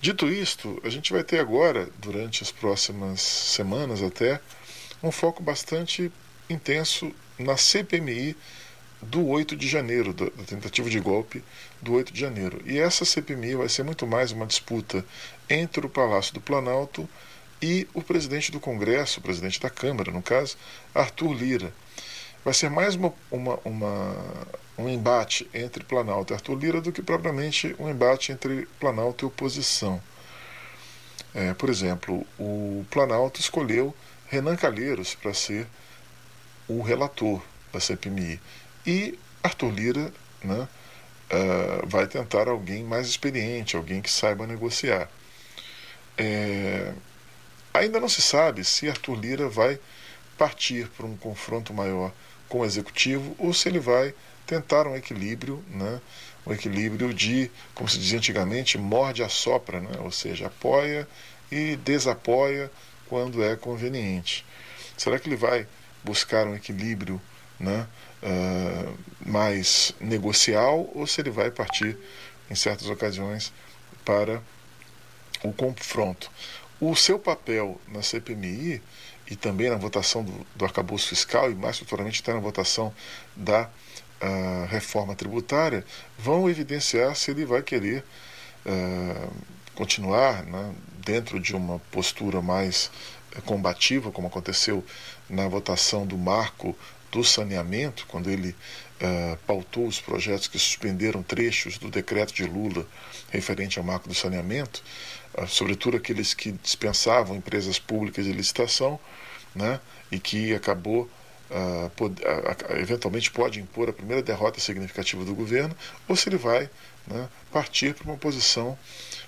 Dito isto, a gente vai ter agora, durante as próximas semanas até, um foco bastante intenso na CPMI do 8 de janeiro, da, tentativa de golpe do 8 de janeiro. E essa CPMI vai ser muito mais uma disputa entre o Palácio do Planalto e o presidente do Congresso, o presidente da Câmara, no caso, Arthur Lira. Vai ser mais uma, uma, uma, um embate entre Planalto e Arthur Lira do que propriamente um embate entre Planalto e oposição. É, por exemplo, o Planalto escolheu Renan Calheiros para ser o relator da CPMI. E Arthur Lira né, uh, vai tentar alguém mais experiente, alguém que saiba negociar. É, ainda não se sabe se Arthur Lira vai partir para um confronto maior com o executivo ou se ele vai tentar um equilíbrio, né, um equilíbrio de, como se dizia antigamente, morde a sopra, né, ou seja, apoia e desapoia quando é conveniente. Será que ele vai buscar um equilíbrio né, uh, mais negocial ou se ele vai partir, em certas ocasiões, para o confronto. O seu papel na CPMI e também na votação do, do arcabouço fiscal e mais futuramente até na votação da uh, reforma tributária vão evidenciar se ele vai querer uh, continuar né, dentro de uma postura mais combativa, como aconteceu na votação do marco do saneamento, quando ele uh, pautou os projetos que suspenderam trechos do decreto de Lula referente ao marco do saneamento, uh, sobretudo aqueles que dispensavam empresas públicas de licitação, né, e que acabou Uh, pode, uh, eventualmente pode impor a primeira derrota significativa do governo, ou se ele vai né, partir para uma posição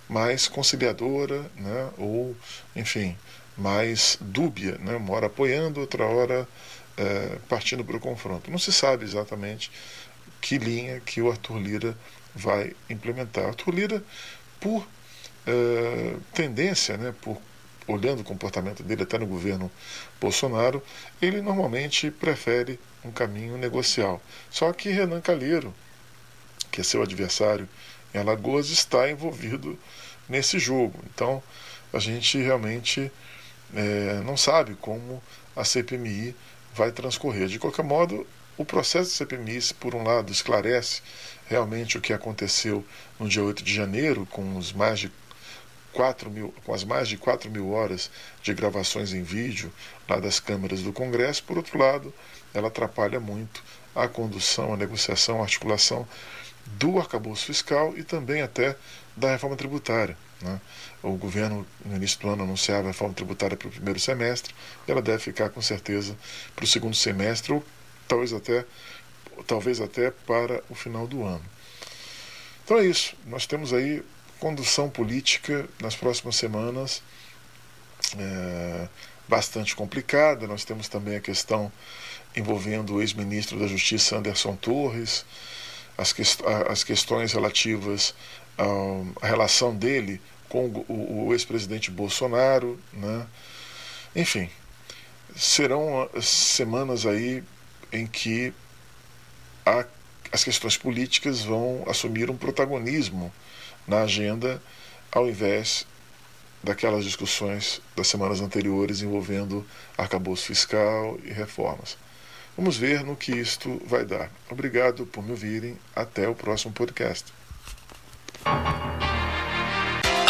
mais conciliadora, né, ou, enfim, mais dúbia, né, uma hora apoiando, outra hora é, partindo para o confronto. Não se sabe exatamente que linha que o Arthur Lira vai implementar. Arthur Lira, por é, tendência, né, por olhando o comportamento dele até no governo Bolsonaro, ele normalmente prefere um caminho negocial. Só que Renan Calheiro, que é seu adversário em Alagoas, está envolvido nesse jogo. Então, a gente realmente é, não sabe como a CPMI vai transcorrer. De qualquer modo, o processo de CPMI, por um lado, esclarece realmente o que aconteceu no dia 8 de janeiro, com, os mais de 4 mil, com as mais de 4 mil horas de gravações em vídeo lá das câmeras do Congresso. Por outro lado, ela atrapalha muito a condução, a negociação, a articulação do arcabouço fiscal e também até da reforma tributária. Né? O governo, no início do ano, anunciava a reforma tributária para o primeiro semestre, e ela deve ficar com certeza para o segundo semestre, ou talvez até, talvez até para o final do ano. Então é isso. Nós temos aí condução política nas próximas semanas é, bastante complicada. Nós temos também a questão envolvendo o ex-ministro da Justiça Anderson Torres, as, que, as questões relativas à relação dele com o, o ex-presidente Bolsonaro, né? enfim, serão semanas aí em que a, as questões políticas vão assumir um protagonismo na agenda, ao invés daquelas discussões das semanas anteriores envolvendo arcabouço fiscal e reformas. Vamos ver no que isto vai dar. Obrigado por me ouvirem. Até o próximo podcast.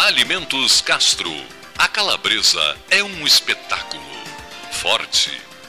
Alimentos Castro. A calabresa é um espetáculo. Forte,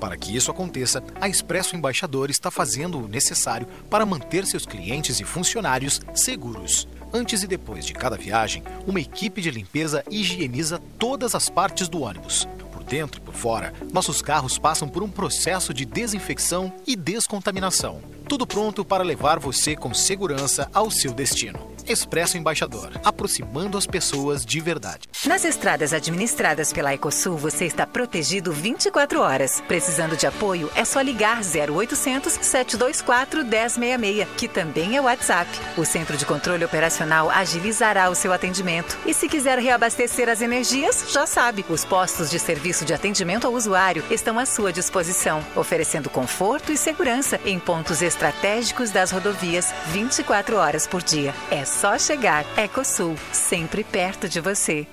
Para que isso aconteça, a Expresso Embaixador está fazendo o necessário para manter seus clientes e funcionários seguros. Antes e depois de cada viagem, uma equipe de limpeza higieniza todas as partes do ônibus. Por dentro fora, nossos carros passam por um processo de desinfecção e descontaminação. Tudo pronto para levar você com segurança ao seu destino. Expresso Embaixador, aproximando as pessoas de verdade. Nas estradas administradas pela Ecosul, você está protegido 24 horas. Precisando de apoio, é só ligar 0800 724 1066, que também é WhatsApp. O Centro de Controle Operacional agilizará o seu atendimento. E se quiser reabastecer as energias, já sabe, os postos de serviço de atendimento ao usuário estão à sua disposição, oferecendo conforto e segurança em pontos estratégicos das rodovias 24 horas por dia. É só chegar. Ecosul, sempre perto de você.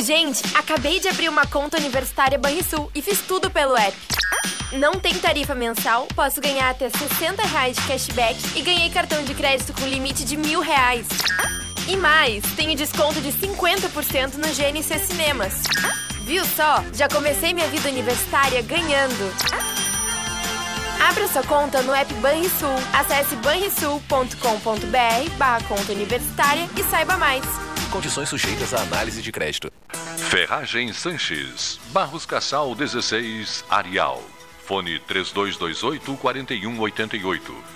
Gente, acabei de abrir uma conta universitária Banrisul e fiz tudo pelo app. Não tem tarifa mensal, posso ganhar até 60 reais de cashback e ganhei cartão de crédito com limite de mil reais. E mais, tenho desconto de 50% no GNC Cinemas. Viu só? Já comecei minha vida universitária ganhando. Abra sua conta no app Banrisul. Acesse banrisul.com.br barra conta universitária e saiba mais. Condições sujeitas à análise de crédito. Ferragem Sanches, Barros Cassal 16, Arial. Fone 3228 4188.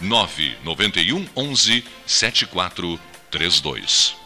991 11 7432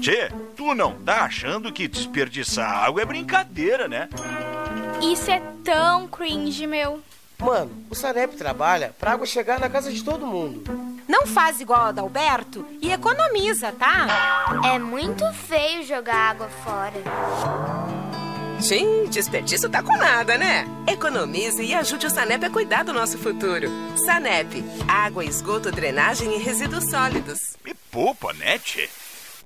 Tchê, tu não tá achando que desperdiçar água é brincadeira, né? Isso é tão cringe, meu. Mano, o Sanep trabalha pra água chegar na casa de todo mundo. Não faz igual a Adalberto e economiza, tá? É muito feio jogar água fora. Sim, desperdício tá com nada, né? Economize e ajude o Sanep a cuidar do nosso futuro. Sanep, água, esgoto, drenagem e resíduos sólidos. Me poupa, né, tchê?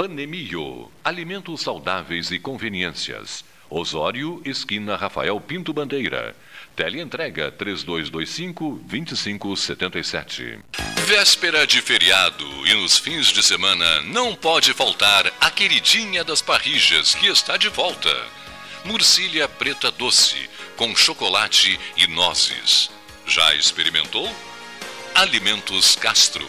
Panemio, alimentos saudáveis e conveniências. Osório, esquina Rafael Pinto Bandeira. Teleentrega 3225-2577. Véspera de feriado e nos fins de semana não pode faltar a queridinha das parrijas que está de volta. Murcilha preta doce, com chocolate e nozes. Já experimentou? Alimentos Castro.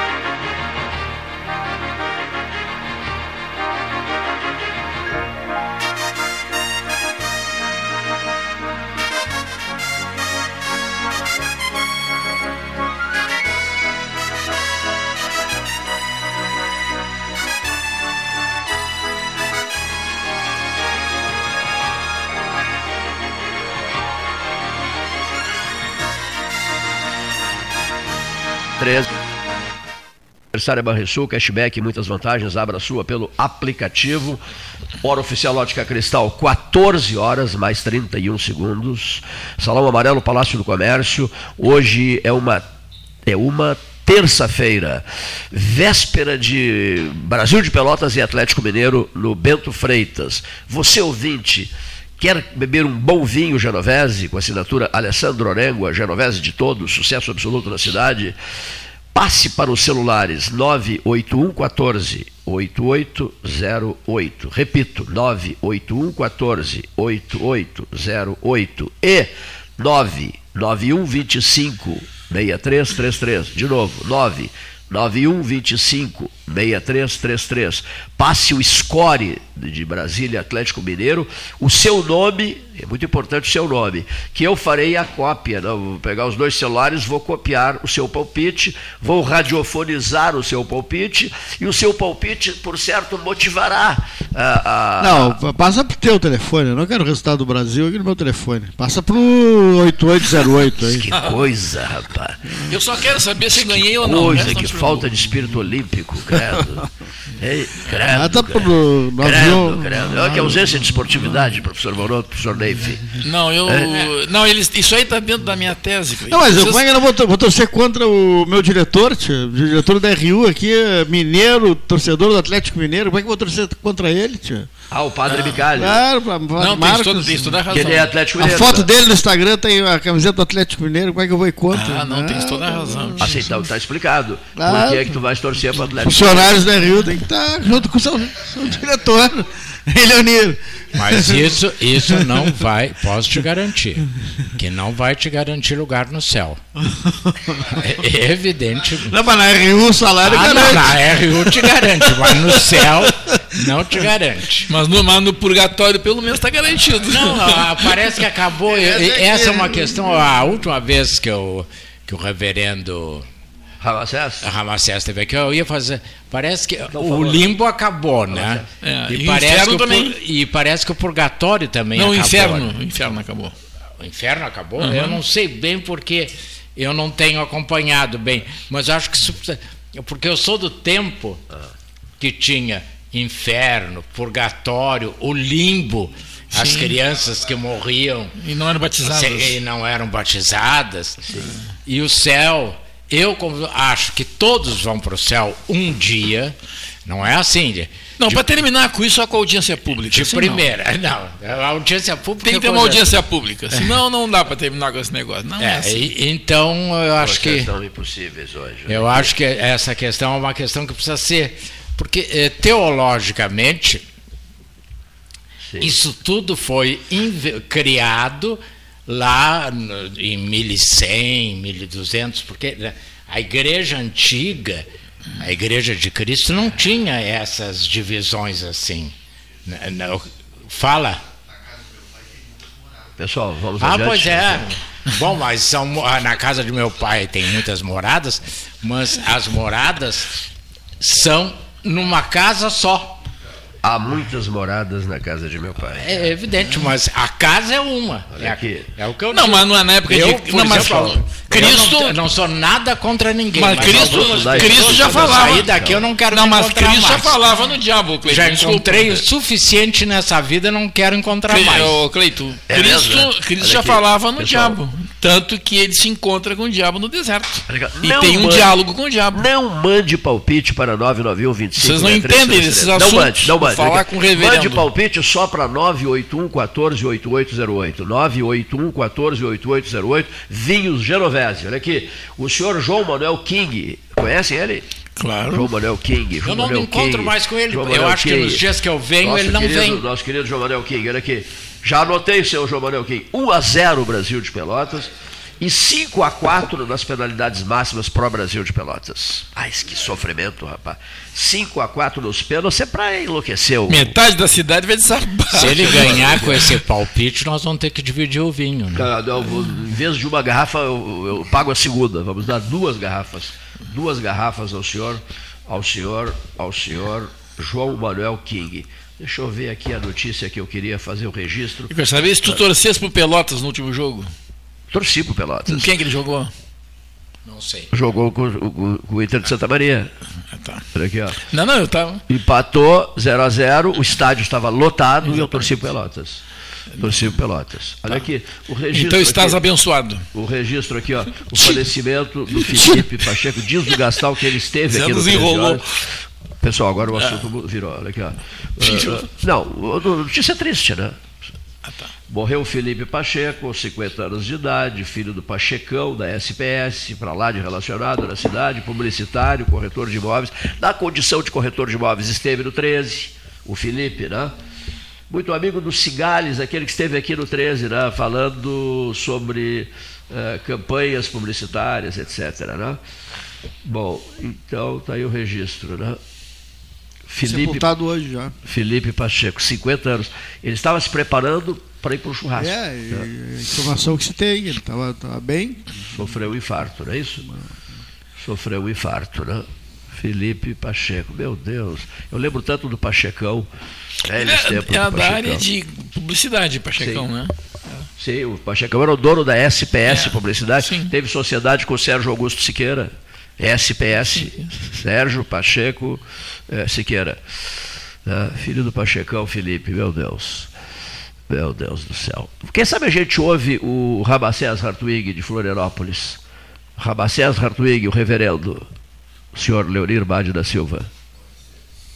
Três. Aniversário Banrisul, cashback e muitas vantagens. Abra sua pelo aplicativo. Hora oficial Ótica Cristal, 14 horas mais 31 segundos. Salão Amarelo, Palácio do Comércio. Hoje é uma é uma terça-feira, véspera de Brasil de Pelotas e Atlético Mineiro no Bento Freitas. Você ouvinte, Quer beber um bom vinho genovese com assinatura Alessandro Orengo, a genovese de todos, sucesso absoluto na cidade? Passe para os celulares 981 14 8808. Repito, 981 14 8808 e 991 25 6333. De novo, 9 91 25 6333. Passe o score de Brasília Atlético Mineiro, o seu nome, é muito importante o seu nome, que eu farei a cópia. Não? Vou pegar os dois celulares, vou copiar o seu palpite, vou radiofonizar o seu palpite, e o seu palpite, por certo, motivará a. a não, passa para o teu telefone, eu não quero o resultado do Brasil aqui no meu telefone. Passa para o 8808 aí. Que coisa, rapaz. Eu só quero saber se ganhei ou não. Coisa, que falta de espírito olímpico, credo. Ei, credo, Ah, tá credo, pro- credo, avião- credo. Olha que ausência de esportividade, professor Moroto, professor Não, eu. É. Não, eles, isso aí está dentro da minha tese. Não, mas eu, Vocês- como é que eu não vou, vou torcer contra o meu diretor, tio? O diretor da RU aqui, mineiro, torcedor do Atlético Mineiro. Como é que eu vou torcer contra ele, tio? Ah, o padre Micalho. Claro, pra, pra Não, tem Marcos. toda- tem toda a razão. Que ele é Atlético A Mineiro. foto né? dele no Instagram tem a camiseta do Atlético Mineiro. Como é que eu vou ir contra? Ah, não, tem toda a razão. Assim, então tá explicado. Claro. Por que é que tu vais torcer para o Atlético? Funcionários da RU tem que estar junto com o seu, seu diretor, Leonir. Mas isso, isso não vai, posso te garantir, que não vai te garantir lugar no céu. É, é evidente. Não, mas na RU o salário Ah, não, garante. na RU te garante, mas no céu não te garante. Mas no, mas no purgatório, pelo menos, está garantido. Não, ah, parece que acabou. Essa e- aqui- Essa é uma questão. A última vez que, eu, que o reverendo Ramacés? Ramacés esteve aqui, eu ia fazer. Parece que o limbo acabou, né? É, e, e o parece o e parece que o purgatório também Não, o acabou. inferno. né? O inferno acabou. O inferno acabou? Uhum. Eu não sei bem porque eu não tenho acompanhado bem, mas acho que porque eu sou do tempo que tinha inferno, purgatório, o limbo, as Sim. crianças que morriam E não eram batizadas. e não eram batizadas, e o céu. Eu como- acho que todos vão para o céu um dia, não é assim. De, Não, para terminar com isso, só com a audiência pública. de Assim, primeira. Não. a audiência pública. Tem que é ter uma audiência pública. Senão não dá para terminar com esse negócio. Não é, É, assim. e- então eu acho Vocês que. estão impossíveis hoje. né? Eu acho que essa questão é uma questão que precisa ser. Porque eh, teologicamente, isso tudo foi criado lá em 1100, 1200, porque né, a igreja antiga, a igreja de Cristo, não tinha essas divisões assim. N- não- Fala. Pessoal, vamos Ah, adiante. pois é. Bom, mas são, ah, na casa de meu pai tem muitas moradas, mas as moradas são numa casa só. Há muitas moradas na casa de meu pai. É evidente, mas a casa é uma. Olha É, aqui. é o que eu Não, digo. mas não é na época eu, de. Não, mas exemplo, Cristo. não, não sou nada contra ninguém. Mas Cristo- algumas Cristo pessoas, já falava. Sair daqui eu não quero Não, mas Cristo já mais. falava no diabo, Cleiton. Já desculpa. encontrei o suficiente nessa vida, não quero encontrar Cle- mais. Ô, Cleiton, É Cristo, mesmo, né? Cristo já aqui, falava no pessoal. diabo. Tanto que ele se encontra com o diabo no deserto. E Não tem um mande- diálogo com o diabo. Não mande palpite para 991 25 Vocês não entendem esses Não assuntos. mande, não mande. Vou falar com o reverendo. Mande palpite só para 981 14 8808. 981 14 8808. Vinhos Genovese. Olha aqui. O senhor João Manuel King. Conhecem ele? Claro. João Manuel King. João Eu não me Manuel encontro King. mais com ele. Eu acho que King. nos dias que eu venho, Nosso ele não querido- vem. Nosso querido João Manuel King. Olha aqui. Já anotei, seu João Manuel King. 1 a 0 Brasil de Pelotas. E 5 a 4 nas penalidades máximas pró Brasil de Pelotas. Ai, que sofrimento, rapaz. 5 a 4 nos pênaltis é para enlouquecer o. Metade da cidade vai desabar. Se ele ganhar com esse palpite, nós vamos ter que dividir o vinho. Né? Vou- em vez de uma garrafa, eu, eu pago a segunda. Vamos dar duas garrafas. Duas garrafas ao senhor, ao senhor, ao senhor João Manuel King. Deixa eu ver aqui a notícia que eu queria fazer o registro. Eu quero saber se tu torcesse pro Pelotas no último jogo. Torci pro Pelotas. Com quem que ele jogou? Não sei. Jogou com, com- com o Inter de Santa Maria. tá. Olha aqui, ó. Não, não, eu tava. Empatou 0 a 0 o estádio estava lotado e eu torci pro Pelotas. Torci pro Pelotas. Olha aqui, o registro. Então estás aqui, abençoado. O registro aqui, ó. O falecimento do Felipe Pacheco. Diz do Gastal que ele esteve Zé aqui no nos 13 enrolou. horas. Pessoal, agora o Ah. assunto virou. Olha aqui, ó. Virou. Ah, ah, não, notícia é triste, né? Morreu Felipe Pacheco, aos 50 anos de idade, filho do Pachecão, da SPS, para lá de relacionado na cidade, publicitário, corretor de imóveis. Na condição de corretor de imóveis, esteve no 13, o Felipe, né? Muito amigo do Cigales, aquele que esteve aqui no 13, né? Falando sobre eh, campanhas publicitárias, etc. Né? Bom, então tá aí o registro, né? Felipe, Sepultado hoje já. Felipe Pacheco, 50 anos. Ele estava se preparando para ir para o churrasco. É, né? a informação que se tem, ele estava bem. Sofreu um infarto, não é isso? Sofreu um infarto, né? Felipe Pacheco, meu Deus. Eu lembro tanto do Pachecão. É, é a do da Pachecão. área de publicidade, Pachecão, Sim. né? Sim, o Pachecão era o dono da SPS É, Publicidade. Teve sociedade com o Sérgio Augusto Siqueira. SPS, Sérgio Pacheco é, Siqueira. Né? Filho do Pachecão, Felipe, meu Deus. Meu Deus do céu. Quem sabe a gente ouve o Rabacés Hartwig de Florianópolis. Rabacés Hartwig, o reverendo, o senhor Leonir Bade da Silva,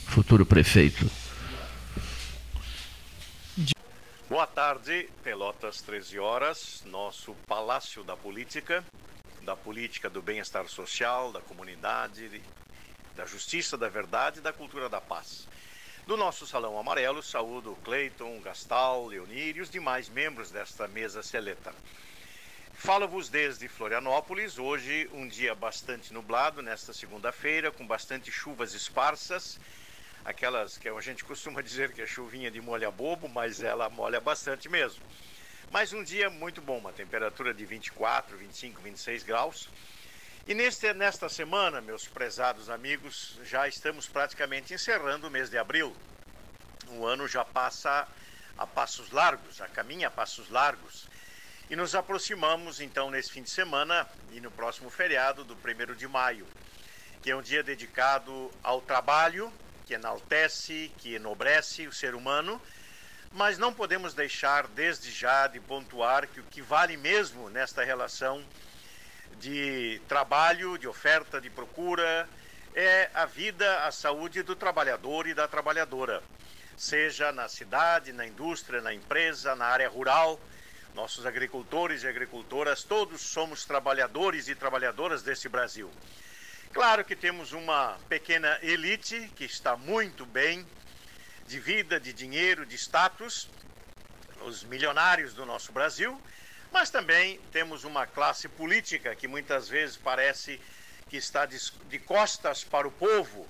futuro prefeito. Boa tarde, Pelotas 13 horas, nosso Palácio da Política, da política do bem-estar social, da comunidade, da justiça, da verdade e da cultura da paz. Do nosso Salão Amarelo, saúdo Cleiton, Gastal, Leonir e os demais membros desta mesa seleta. Falo-vos desde Florianópolis, hoje um dia bastante nublado, nesta segunda-feira, com bastante chuvas esparsas, aquelas que a gente costuma dizer que é chuvinha de molha bobo, mas ela molha bastante mesmo. Mas um dia muito bom, uma temperatura de 24, 25, 26 graus. E neste, nesta semana, meus prezados amigos, já estamos praticamente encerrando o mês de abril. O ano já passa a passos largos, a caminha a passos largos. E nos aproximamos então nesse fim de semana e no próximo feriado do 1 de maio, que é um dia dedicado ao trabalho, que enaltece, que enobrece o ser humano, mas não podemos deixar desde já de pontuar que o que vale mesmo nesta relação de trabalho, de oferta, de procura, é a vida, a saúde do trabalhador e da trabalhadora, seja na cidade, na indústria, na empresa, na área rural. Nossos agricultores e agricultoras, todos somos trabalhadores e trabalhadoras desse Brasil. Claro que temos uma pequena elite que está muito bem de vida, de dinheiro, de status, os milionários do nosso Brasil, mas também temos uma classe política que muitas vezes parece que está de, costas para o povo,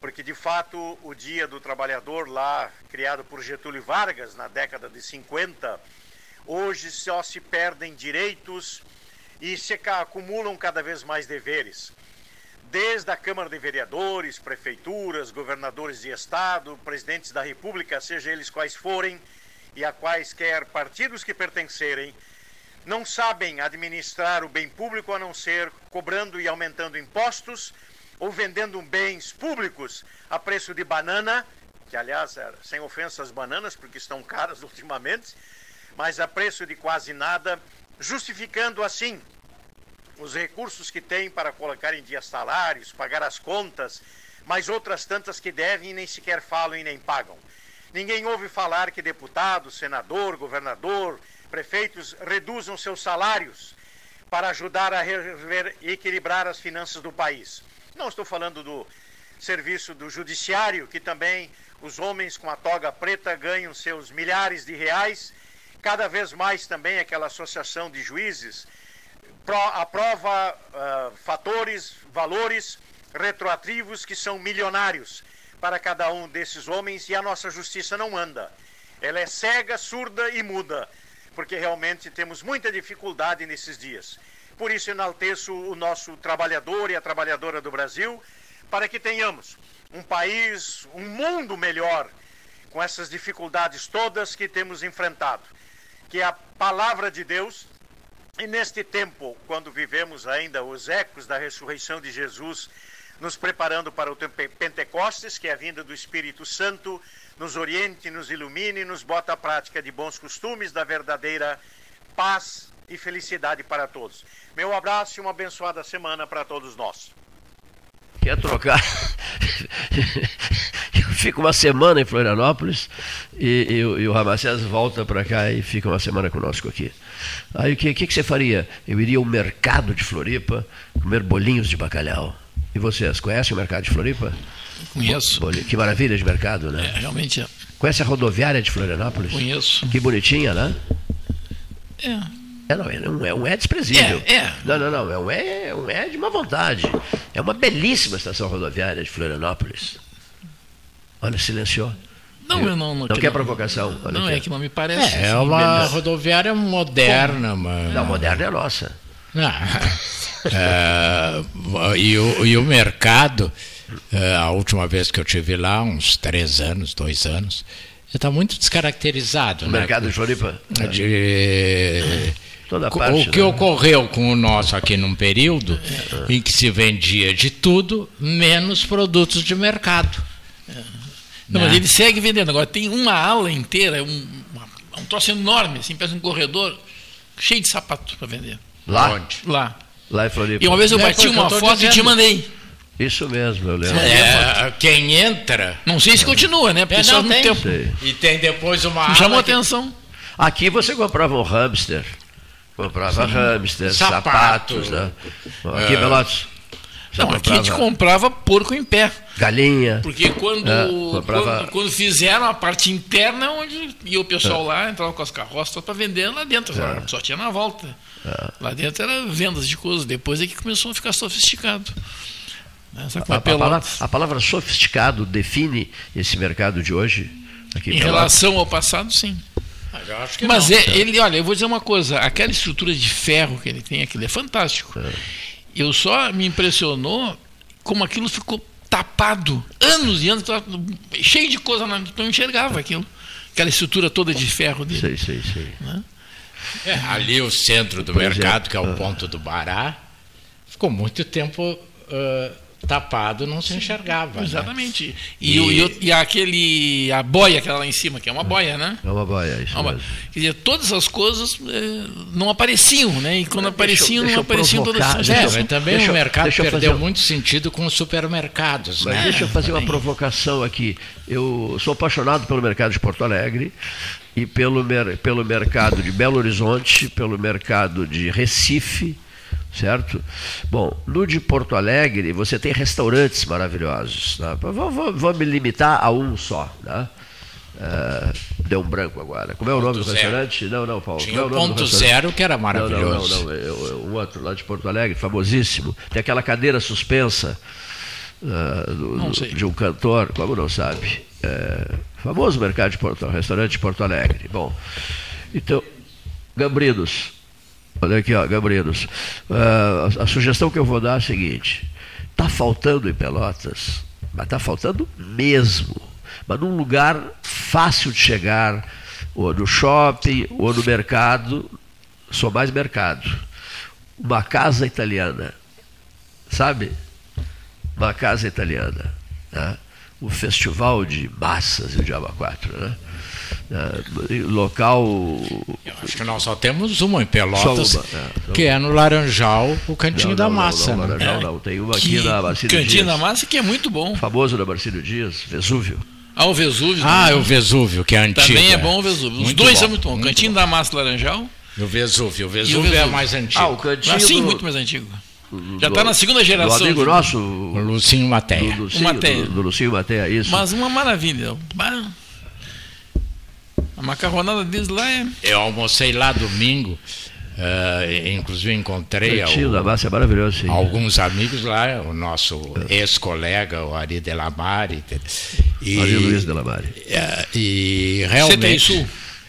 porque de fato o Dia do Trabalhador, lá criado por Getúlio Vargas na década de 50, hoje só se perdem direitos e se acumulam cada vez mais deveres. Desde a Câmara de Vereadores, prefeituras, governadores de estado, presidentes da República, seja eles quais forem, e a quaisquer partidos que pertencerem, não sabem administrar o bem público a não ser cobrando e aumentando impostos ou vendendo bens públicos a preço de banana, que aliás, é, sem ofensa às bananas, porque estão caras ultimamente, mas a preço de quase nada, justificando assim os recursos que têm para colocar em dia salários, pagar as contas, mas outras tantas que devem e nem sequer falam e nem pagam. Ninguém ouve falar que deputado, senador, governador, prefeitos reduzam seus salários para ajudar a equilibrar as finanças do país. Não estou falando do serviço do judiciário, que também os homens com a toga preta ganham seus milhares de reais. Cada vez mais também aquela associação de juízes aprova uh, fatores, valores retroativos que são milionários para cada um desses homens e a nossa justiça não anda. Ela é cega, surda e muda porque realmente temos muita dificuldade nesses dias. Por isso, enalteço o nosso trabalhador e a trabalhadora do Brasil, para que tenhamos um país, um mundo melhor, com essas dificuldades todas que temos enfrentado. Que a palavra de Deus, e neste tempo, quando vivemos ainda os ecos da ressurreição de Jesus, nos preparando para o Pentecostes, que é a vinda do Espírito Santo, nos oriente, nos ilumine, nos bota a prática de bons costumes, da verdadeira paz e felicidade para todos. Meu abraço e uma abençoada semana para todos nós. Quer trocar? Eu fico uma semana em Florianópolis e, e, e o Ramacés volta para cá e fica uma semana conosco aqui. Aí o que, que, que você faria? Eu iria ao mercado de Floripa comer bolinhos de bacalhau. E vocês, conhecem o mercado de Floripa? Conheço. Que maravilha de mercado, né? É, realmente é. Conhece a rodoviária de Florianópolis? Conheço. Que bonitinha, né? É. É, não, é um, é um é desprezível. É, é. Não, não, não. É um é, é um é de má vontade. É uma belíssima estação rodoviária de Florianópolis. Olha, silenciou. Não, eu não. Não, não quer não, provocação. não, aqui. é que não me parece. É, é uma rodoviária moderna, mas. Não, moderna é nossa. é, e, o, e o mercado é, a última vez que eu tive lá, uns três anos, dois anos, está muito descaracterizado. O né? mercado de Floripa? De, toda O parte. que né? ocorreu com o nosso aqui num período em que se vendia de tudo, menos produtos de mercado. Não, Né? mas ele segue vendendo. Agora tem uma ala inteira, um, uma- um troço enorme, assim, parece um corredor cheio de sapato para vender. Lá? Onde? Lá. Lá em Floripa. E uma vez eu É, bati que uma eu foto e te dizendo. mandei. Isso mesmo, eu lembro. É, quem entra. Não sei se continua, né? Porque É, só não, muito tem. tempo. Sei. E tem depois uma. Me chamou que- atenção. Aqui você comprava um hamster. Comprava hamster, Sapato. sapatos, né? Aqui em É. Você Não, aqui a gente comprava comprava porco em pé. Galinha. Porque quando, É, comprava- quando, quando fizeram a parte interna, onde ia o pessoal lá, entrava com as carroças para vender lá dentro, É. só tinha na volta. Lá dentro era vendas de coisas, depois é que começou a ficar sofisticado. Né? Que A, a palavra, a palavra sofisticado define esse mercado de hoje? Aqui em Pelotas? relação ao passado, sim. Ah, eu acho que Mas não. é, ele, olha, eu vou dizer uma coisa, aquela estrutura de ferro que ele tem, aquilo é fantástico. Eu só me impressionou como aquilo ficou tapado, anos e anos, cheio de coisa, eu não enxergava aquilo. Aquela estrutura toda de ferro dele. Sei, sei, sei. É, ali o centro do Pois é. mercado, que é o ponto do Bará, ficou muito tempo ah, tapado, não se enxergava. né? Exatamente. E, E- e o- e aquele. a boia, aquela lá em cima, que é uma boia, né? É uma boia, isso Uma- mesmo. quer dizer, todas as coisas eh, não apareciam, né? E quando apareciam, deixa não eu apareciam todas provocar, as deixa É, também deixa o mercado deixa eu perdeu fazer um- muito sentido com os supermercados. Mas né? deixa eu fazer uma provocação aqui. Eu sou apaixonado pelo mercado de Porto Alegre e pelo, mer- pelo mercado de Belo Horizonte, pelo mercado de Recife, certo? Bom, no de Porto Alegre você tem restaurantes maravilhosos. Tá? Vou, vou- vou me limitar a um só. Ah, deu um branco agora. Como é o nome do Ponto zero. restaurante? Não, não, Paulo. Tinha é o ponto zero, que era Não, não, maravilhoso. não, não. Eu- Um outro lá de Porto Alegre, famosíssimo. Tem aquela cadeira suspensa ah, do- Não de um cantor, como não sabe? É, famoso mercado de Porto restaurante de Porto Alegre. Bom, então, Gambrinos. Olha aqui, ó, Gambrinos. Ah, a, a sugestão que eu vou dar é a seguinte: está faltando em Pelotas, mas está faltando mesmo. Mas num lugar fácil de chegar, ou no shopping, ou no mercado, sou mais mercado. Uma casa italiana, sabe? Uma casa italiana. Né? O festival de massas e o Diaba 4. Né? Eh, local. Acho que nós só temos uma em Pelotas, uma, é, só que é no Laranjal, o Cantinho Não, da não, não, Massa. não, né? Laranjal não. Tem uma aqui Que na Marcílio Cantinho Dias. da Massa que é muito bom. Famoso na Marcílio Dias, Vesúvio. Ah, o Vesúvio. Ah, também. o Vesúvio, que é antigo. Também é bom o Vesúvio. Os Muito dois bom, são muito bons. muito Cantinho da Massa Laranjal. E o Vesúvio. O e o Vesúvio é mais antigo. Ah, o cantinho. Ah, sim, do- muito mais antigo. do- Já está na segunda geração. Do amigo de- nosso, O Lucinho Matéia. do Lucinho, Matéia. do, do Lucinho Matéia, isso. Mas uma maravilha. Bah. A macarronada deles lá é. Eu almocei lá domingo, eh, inclusive encontrei é maravilhoso, sim. alguns amigos lá, o nosso ex-colega, o Ari Delamare. E, Ali Luiz de Lamare. eh, e realmente. Sul.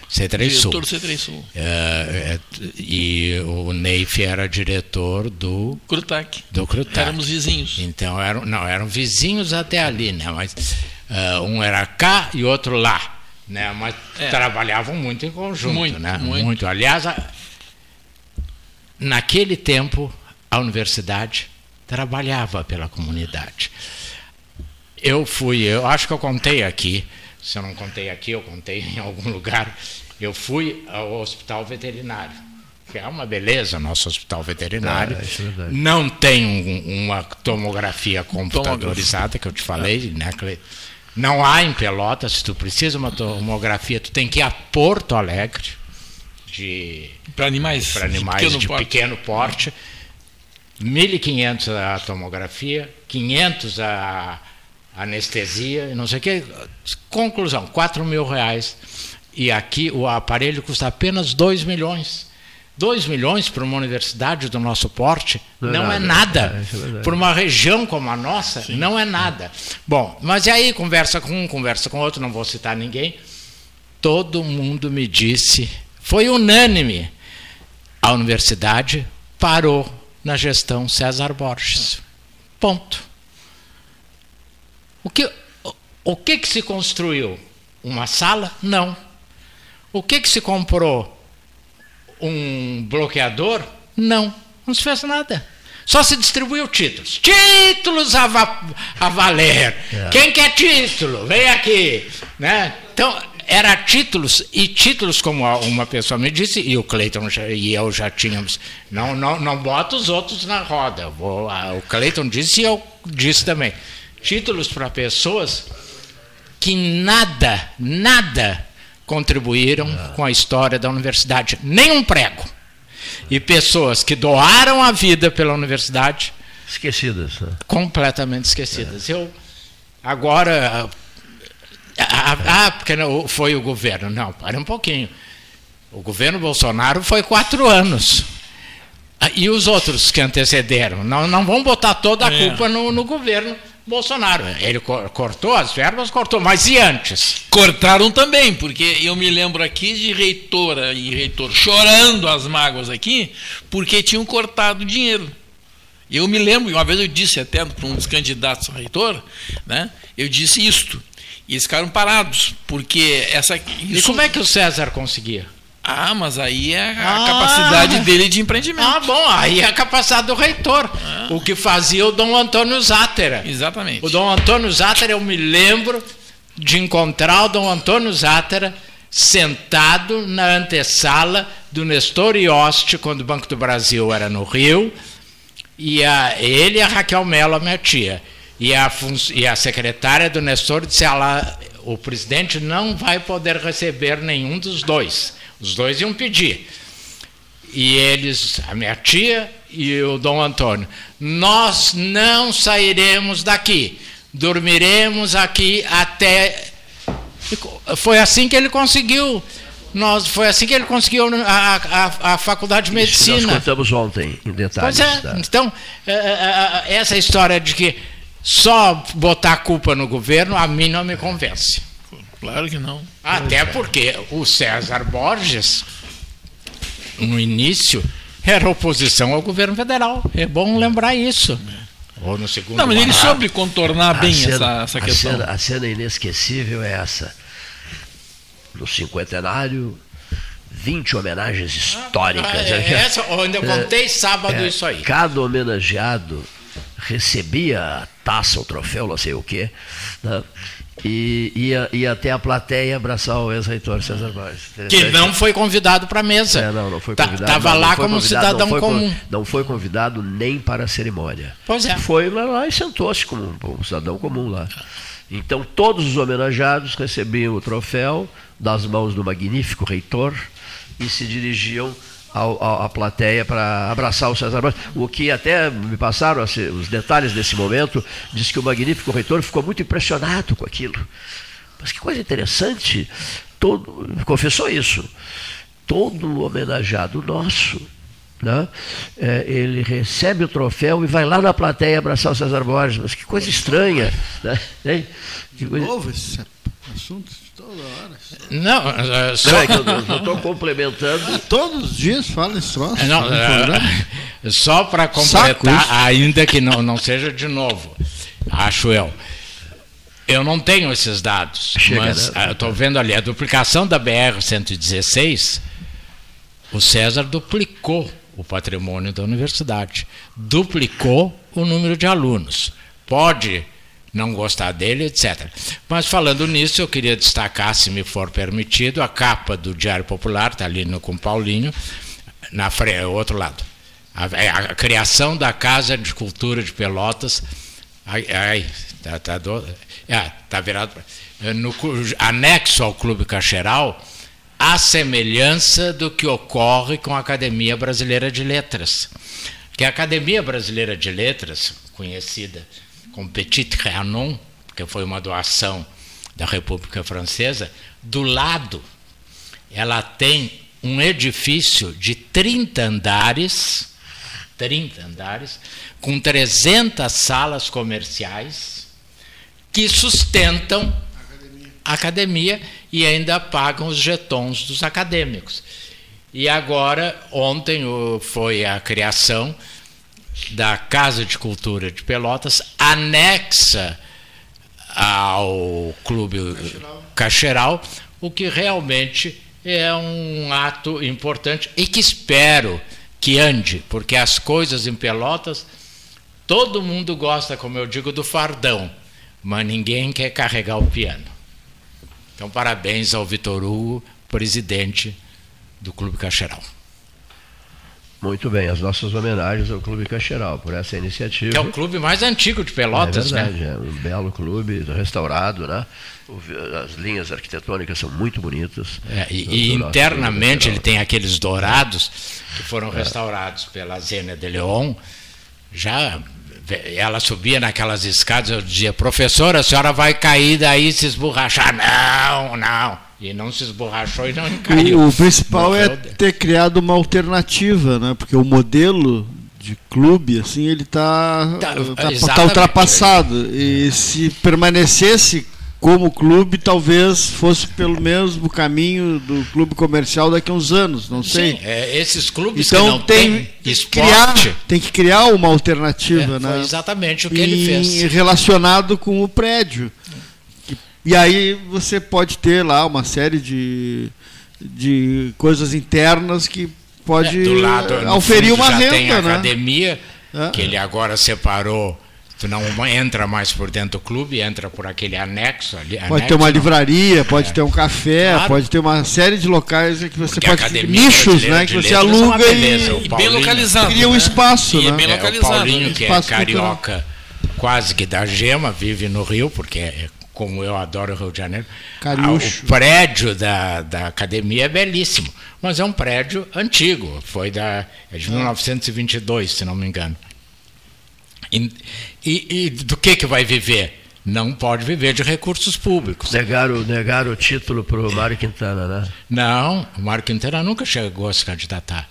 C3 Sul. Diretor do C3 Sul. Eh, e o Neif era diretor do Crutac. do Crutac. Éramos vizinhos. Então eram, não, eram vizinhos até ali, né? Mas um era cá e outro lá, né? Mas É. trabalhavam muito em conjunto, Muito, né? muito. Aliás, a- naquele tempo a universidade trabalhava pela comunidade. Eu fui, eu acho que eu contei aqui, se eu não contei aqui, eu contei em algum lugar. Eu fui ao hospital veterinário, que é uma beleza, nosso hospital veterinário. Ah, é verdade. não tem um- uma tomografia computadorizada, que eu te falei, né, Cle- Não há em Pelotas, se tu precisa uma tomografia, tu tem que ir a Porto Alegre, de Para animais. para de animais pequeno de porte. pequeno porte. 1.500 a tomografia, 500 a anestesia, não sei o que. Conclusão, 4 mil reais. E aqui o aparelho custa apenas 2 milhões. 2 milhões para uma universidade do nosso porte não, é nada. É, isso é. Por uma região como a nossa, não é nada. Bom, mas e aí conversa com um, conversa com outro, não vou citar ninguém. Todo mundo me disse, foi unânime, a universidade parou na gestão César Borges. Ponto. O que, o que, que se construiu? Uma sala? Não. O que, que se comprou? Um bloqueador? Não, não se fez nada. Só se distribuiu títulos. Títulos a, va a valer. É. Quem quer título? Vem aqui. Né? Então, era títulos, e títulos, como uma pessoa me disse, e o Cleiton e eu já tínhamos. Não, não, não bota os outros na roda. Vou, o Cleiton disse e eu disse também. Títulos para pessoas que nada, nada contribuíram é. com a história da universidade. Nem um prego e pessoas que doaram a vida pela universidade. Esquecidas. Né? Completamente esquecidas. É. Eu, agora. Ah, ah, porque não, foi o governo. Não, para um pouquinho. O governo Bolsonaro foi quatro anos. Ah, e os outros que antecederam? Não, não vão botar toda a é. culpa no, no governo Bolsonaro. Ele cortou as verbas, cortou, mas e antes? Cortaram também, porque eu me lembro aqui de reitora e reitor chorando as mágoas aqui, porque tinham cortado dinheiro. Eu me lembro, uma vez eu disse até para um dos candidatos a reitor, né, eu disse isto. E eles ficaram parados, porque essa. Isso... E como é que o César conseguia? Ah, mas aí é a ah, capacidade dele de empreendimento. Ah, bom, aí é a capacidade do reitor. Ah. O que fazia o Dom Antônio Zátera. Exatamente. O Dom Antônio Zátera, eu me lembro de encontrar o Dom Antônio Zátera sentado na antessala do Nestor Ioste, quando o Banco do Brasil era no Rio, e a, ele e a Raquel Mello, a minha tia. E a, e a secretária do Nestor disse: ela, o presidente não vai poder receber nenhum dos dois os dois iam pedir. E eles, a minha tia e o Dom Antônio, nós não sairemos daqui, dormiremos aqui até. Foi assim que ele conseguiu. Nós, foi assim que ele conseguiu a, a, a faculdade de medicina. Isso nós contamos ontem, em detalhes. Pois é, então, é, é, é, essa história de que só botar a culpa no governo, a mim não me convence. Claro que não. Até porque o César Borges, no início, era oposição ao governo federal. É bom lembrar isso. Ou no segundo Não, mas ele soube contornar bem cena, essa, essa questão. A cena, a cena inesquecível é essa. No cinquentenário, 20 homenagens históricas. Ah, é, essa, eu ainda contei sábado é, isso aí. Cada homenageado recebia a taça, o troféu, não sei o quê, né? E ia, ia até a plateia abraçar o ex-reitor César Borges. Que não foi convidado para a mesa. É, não, não foi tá, convidado. Estava lá como cidadão não comum. Não foi convidado nem para a cerimônia. Pois é. Foi lá, lá e sentou-se como um cidadão comum lá. Então todos os homenageados recebiam o troféu das mãos do magnífico reitor e se dirigiam à plateia para abraçar o César Borges. O que até me passaram assim, os detalhes desse momento, diz que o magnífico reitor ficou muito impressionado com aquilo. Mas que coisa interessante, todo, confessou isso. Todo homenageado nosso, né, é, ele recebe o troféu e vai lá na plateia abraçar o César Borges. Mas que coisa estranha. Né? Que coisa... De novo esse assunto Toda hora. Não, uh, só... Não, é que eu estou complementando. Todos os dias fala esse troço. Não, uh, só para completar, ainda que não, não seja de novo, acho eu. Eu não tenho esses dados, Chega, mas né? estou vendo ali a duplicação da BR-116. O César duplicou o patrimônio da universidade, duplicou o número de alunos. Pode não gostar dele, etc. Mas falando nisso, eu queria destacar, se me for permitido, a capa do Diário Popular, está ali no, com Paulinho, na frente, outro lado. A, é, a, criação da Casa de Cultura de Pelotas. Ai, ai tá, tá, do, é, tá virado. É, no anexo ao Clube Cacheral, a semelhança do que ocorre com a Academia Brasileira de Letras. Que a Academia Brasileira de Letras, conhecida com Petit Trianon, que foi uma doação da República Francesa, do lado ela tem um edifício de 30 andares, 30 andares, com 300 salas comerciais que sustentam a academia e ainda pagam os jetons dos acadêmicos. E agora, ontem foi a criação da Casa de Cultura de Pelotas, anexa ao Clube Cacheral, o que realmente é um ato importante e que espero que ande, porque as coisas em Pelotas, todo mundo gosta, como eu digo, do fardão, mas ninguém quer carregar o piano. Então, parabéns ao Vitor Hugo, presidente do Clube Cacheral. Muito bem, as nossas homenagens ao Clube Cacheral por essa iniciativa. Que é o clube mais antigo de Pelotas, é verdade, né? É um belo clube, restaurado, né? As linhas arquitetônicas são muito bonitas. É, e, e internamente ele tem aqueles dourados que foram é. restaurados pela Zênia de Leon. Já ela subia naquelas escadas, eu dizia, professora, a senhora vai cair daí se esborrachar. Não, não e não se esborrachou e não caiu. O, principal é ter criado uma alternativa, né? Porque o modelo de clube, assim, ele está tá, tá, tá ultrapassado. E se permanecesse como clube, talvez fosse pelo mesmo caminho do clube comercial daqui a uns anos, não sei. Sim, é, esses clubes então, que não tem, tem esporte... Criar, tem que criar uma alternativa, é, né? exatamente o que e, ele fez. Relacionado com o prédio. E aí você pode ter lá uma série de, de coisas internas que pode é, do lado, oferir uma já renda, tem a né? academia, é. que ele agora separou Tu não entra mais por dentro do clube, entra por aquele anexo ali. Pode anexo, ter uma não. livraria, pode é. ter um café, Claro. pode ter uma série de locais que você Porque pode Academia nichos, né, que você é aluga beleza. e, O Paulinho- cria um espaço, E é né? bem É, o localizado, Paulinho, né? que é Espaço carioca, quase que da gema, vive no Rio, porque é como eu adoro o Rio de Janeiro. Ah, O prédio da, da academia é belíssimo, mas é um prédio antigo, foi da, é de 1922, se não me engano. E, e- e do que, que vai viver? Não pode viver de recursos públicos. Negaram, negaram o título para o Mário Quintana, né? Não, o Marco Quintana nunca chegou a se candidatar.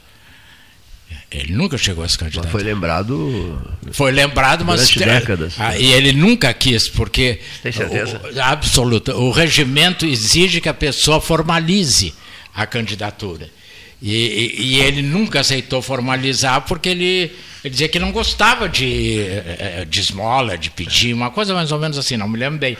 Ele nunca chegou a se candidatar. Mas foi lembrado. Foi lembrado, mas Durante décadas. Ah, e ele nunca quis, porque Tem certeza? O, absoluta. O regimento exige que a pessoa formalize a candidatura. E, e- e ele nunca aceitou formalizar porque ele, ele dizia que não gostava de, eh, de esmola, de pedir, uma coisa mais ou menos assim, não me lembro bem.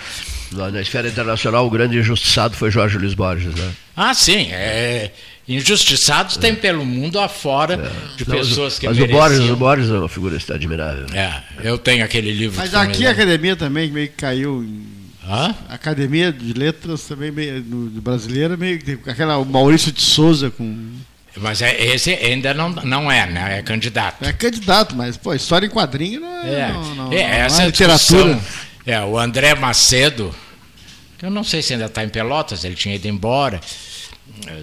Na esfera internacional, o grande injustiçado foi Jorge Luiz Borges, né? Ah, sim. é, injustiçados tem pelo mundo afora de Não, pessoas que mas o mereciam. Borges, o Borges é uma figura admirável. É, eu tenho aquele livro. Mas aqui a academia também meio que caiu. Em... Hã? A academia de letras também meio, de brasileira meio que aquela o Maurício de Souza com Mas é- esse ainda não, não é, né? É candidato. é candidato, mas pô, história em quadrinho não é, É, não, não, é, não essa é literatura. É, o André Macedo, que eu não sei se ainda está em Pelotas, ele tinha ido embora,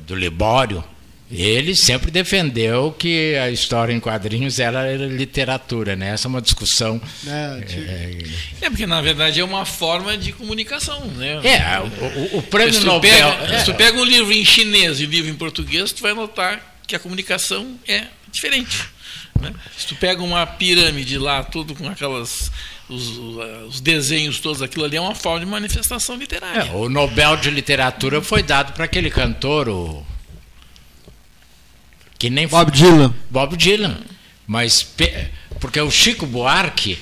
do Libório. Ele sempre defendeu que a história em quadrinhos era literatura, né? Essa é uma discussão. É, tipo, É porque na verdade é uma forma de comunicação, né? É, o, o- prêmio se tu Nobel. Pega, é, Se tu pega um livro em chinês e um livro em português, tu vai notar que a comunicação é diferente. né? Se tu pega uma pirâmide lá, tudo com aquelas. Os, os desenhos todos, aquilo ali é uma forma de manifestação literária. É, o Nobel de Literatura foi dado para aquele cantor, o. Que nem Bob Dylan. Bob Dylan. Mas. pe- Porque o Chico Buarque,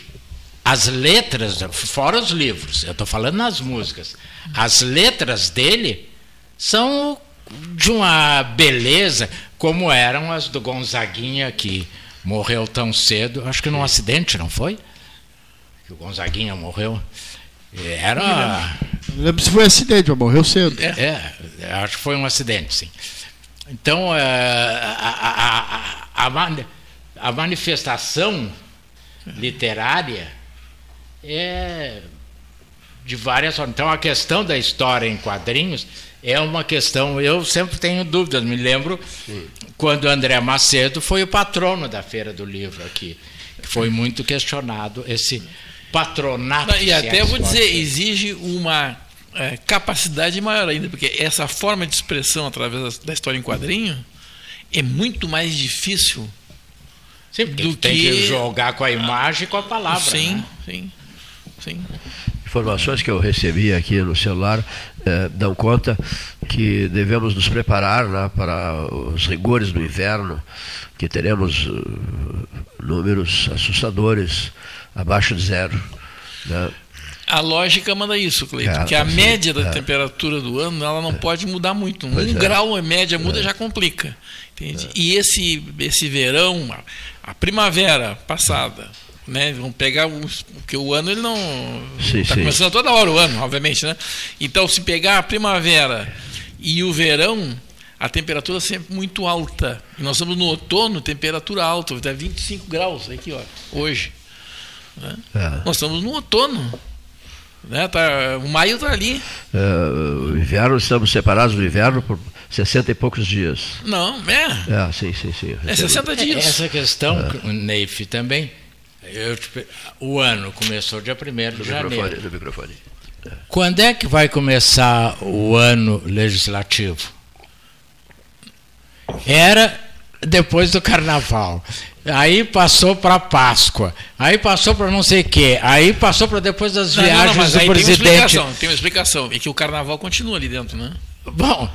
as letras, fora os livros, eu estou falando nas músicas, as letras dele são de uma beleza, como eram as do Gonzaguinha, que morreu tão cedo, acho que num acidente, não foi? Que o Gonzaguinha morreu. Era. Não lembro se foi acidente, mas morreu cedo. É, é, acho que foi um acidente, sim. Então, é, a, a- a- a mani- a manifestação literária é de várias formas. Então, a questão da história em quadrinhos é uma questão. Eu sempre tenho dúvidas. Me lembro quando André Macedo foi o patrono da Feira do Livro aqui. que Foi muito questionado esse patronato. Não, E é até vou dizer, exige uma é, capacidade maior ainda, porque essa forma de expressão através da história em quadrinho é muito mais difícil Sim, do tem que... que jogar com a imagem e com a palavra. Sim, né? sim, sim. Informações que eu recebi aqui no celular eh, dão conta que devemos nos preparar né, para os rigores do inverno, que teremos eh, números assustadores, abaixo de zero. né. A lógica manda isso, Cleiton, É, que a sim, média da é. temperatura do ano ela não pode mudar muito. Um Pois é. grau a média muda já complica. Entende? E esse, esse verão, a, primavera passada, né? Vamos pegar o, porque o ano ele não está começando toda hora o ano, obviamente, né? Então se pegar a primavera e o verão, a temperatura é sempre muito alta. E nós estamos no outono, temperatura alta, está 25 graus aqui, ó, hoje. Né? É. Nós estamos no outono. Né? Tá, o maio está ali. É, o inverno, estamos separados do inverno por 60 e poucos dias. Não, é. É, sim, sim, sim. É 60 dias. Essa questão, o Neif também. eu o ano começou dia 1 de janeiro. microfone, no microfone. Quando é que vai começar o ano legislativo? Era depois do carnaval. Aí passou para Páscoa. Aí passou para não sei o quê. Aí passou para depois das Não, não, viagens não, mas do aí tem uma presidente. explicação. Tem uma explicação. É que o carnaval continua ali dentro, né? Bom,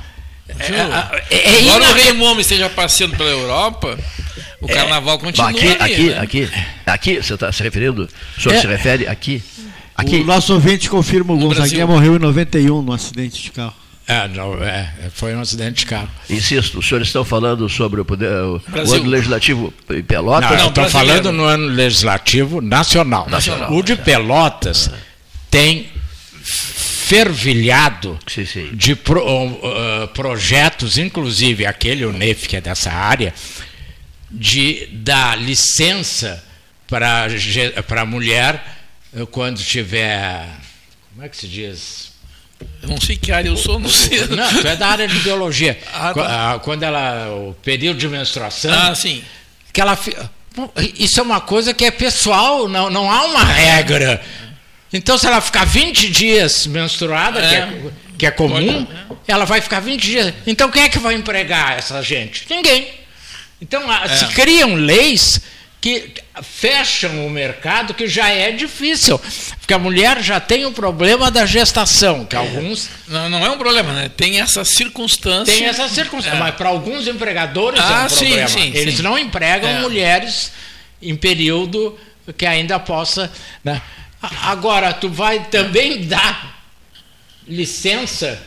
é- é- é Embora o Rei Momo esteja passeando pela Europa, o carnaval Bom, continua aqui, ali. aqui, né? aqui, aqui, você está se referindo? O senhor É. se refere aqui? Aqui. O nosso ouvinte confirma o Gonzaguinha Brasil. morreu em 91 no acidente de carro. É, não, é, foi um acidente de carro. Insisto, os senhores estão falando sobre o, poder, o, ano legislativo em Pelotas? Não, eu estou falando no ano legislativo nacional. Nacional. O de Pelotas tem fervilhado de pro- uh, projetos, inclusive aquele o NEF, que é dessa área, de dar licença para a mulher uh, quando tiver. Como é que se diz? Não sei que área eu sou, não sei. Não, tu é da área de biologia. Ah, tá. ah, Quando ela. O período de menstruação. Ah, sim. Que ela. Isso é uma coisa que é pessoal, não, não há uma regra. Então, se ela ficar 20 dias menstruada, que, é, que é comum, ela vai ficar 20 dias. Então, quem é que vai empregar essa gente? Ninguém. Então, ah, se criam leis que fecham o mercado, que já é difícil. Porque a mulher já tem o problema da gestação, que alguns. Não, não é um problema, né? Tem essa circunstância. Tem essa circunstância, É. mas para alguns empregadores é Ah, um sim, problema. sim, Eles sim. não empregam É. mulheres em período que ainda possa. né? Agora, tu vai também dar licença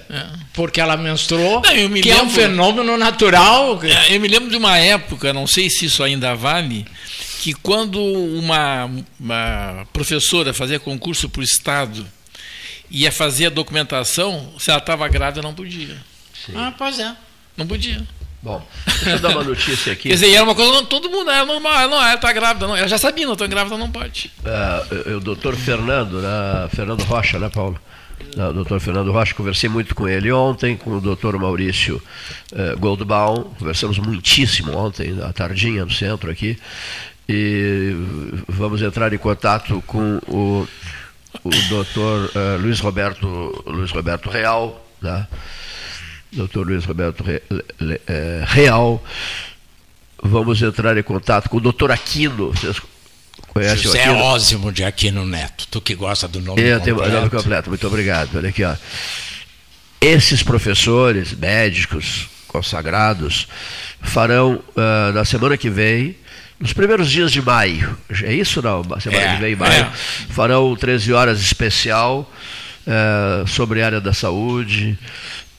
porque ela menstruou, Não, eu me que é um lembro- fenômeno natural. É, Eu me lembro de uma época, não sei se isso ainda vale, que quando uma, uma professora fazia concurso para o Estado ia fazer a documentação, se ela estava grávida, não podia. Ah, pois é. Não podia. Bom, deixa eu dar uma notícia aqui. Quer dizer, era uma coisa, não, todo mundo era normal, ela não, ela está grávida, não. Ela já sabia, não estou grávida, não pode. Ah, o doutor Fernando, né, Fernando Rocha, né, Paulo? O doutor Fernando Rocha, conversei muito com ele ontem, com o doutor Maurício eh, Goldbaum, conversamos muitíssimo ontem, à tardinha, no centro aqui, e vamos entrar em contato com o, o doutor eh, Luiz Roberto, Luiz Roberto Real, né? doutor Luiz Roberto eh, Real, vamos entrar em contato com o doutor Aquino, o José? Ósimo de Aquino Neto, tu que gosta do nome É, tem o completo. nome completo, muito obrigado. Olha aqui, ó. Esses professores, médicos, consagrados, farão ah, na semana que vem, nos primeiros dias de maio, é isso não? Na semana É, que vem, maio, é. farão 13 horas especial ah, sobre a área da saúde,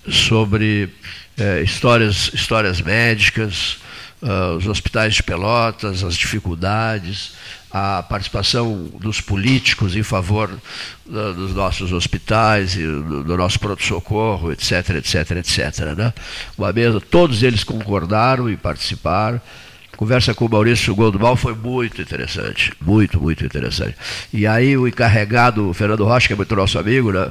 sobre eh, histórias, histórias médicas, ah, os hospitais de Pelotas, as dificuldades, a participação dos políticos em favor da- dos nossos hospitais e do, do nosso pronto-socorro, etc, etc, etc. Né? Uma mesa, todos eles concordaram em participar. Conversa com o Maurício Goldbal foi muito interessante, muito, muito interessante. E aí o encarregado, o Fernando Rocha, que é muito nosso amigo, né?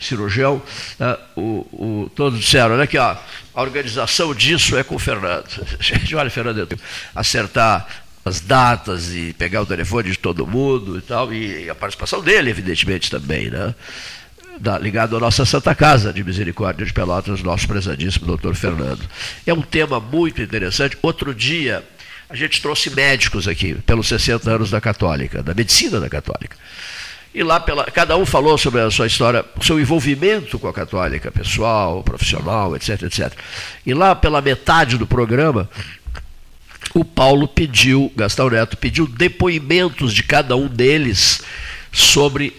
cirurgião, né, o, o- todos disseram, olha aqui, ó, a organização disso é com o Fernando. Gente, olha, Fernando, acertar as datas e pegar o telefone de todo mundo e tal, e a participação dele, evidentemente, também, né? Da, ligado à nossa Santa Casa de Misericórdia de Pelotas, nosso prezadíssimo doutor Fernando. É um tema muito interessante. Outro dia, a gente trouxe médicos aqui, pelos 60 anos da Católica, da medicina da Católica. E lá, pela, cada um falou sobre a sua história, o seu envolvimento com a católica, pessoal, profissional, etc, etc. E lá, pela metade do programa, o Paulo pediu, Gastão Neto pediu depoimentos de cada um deles sobre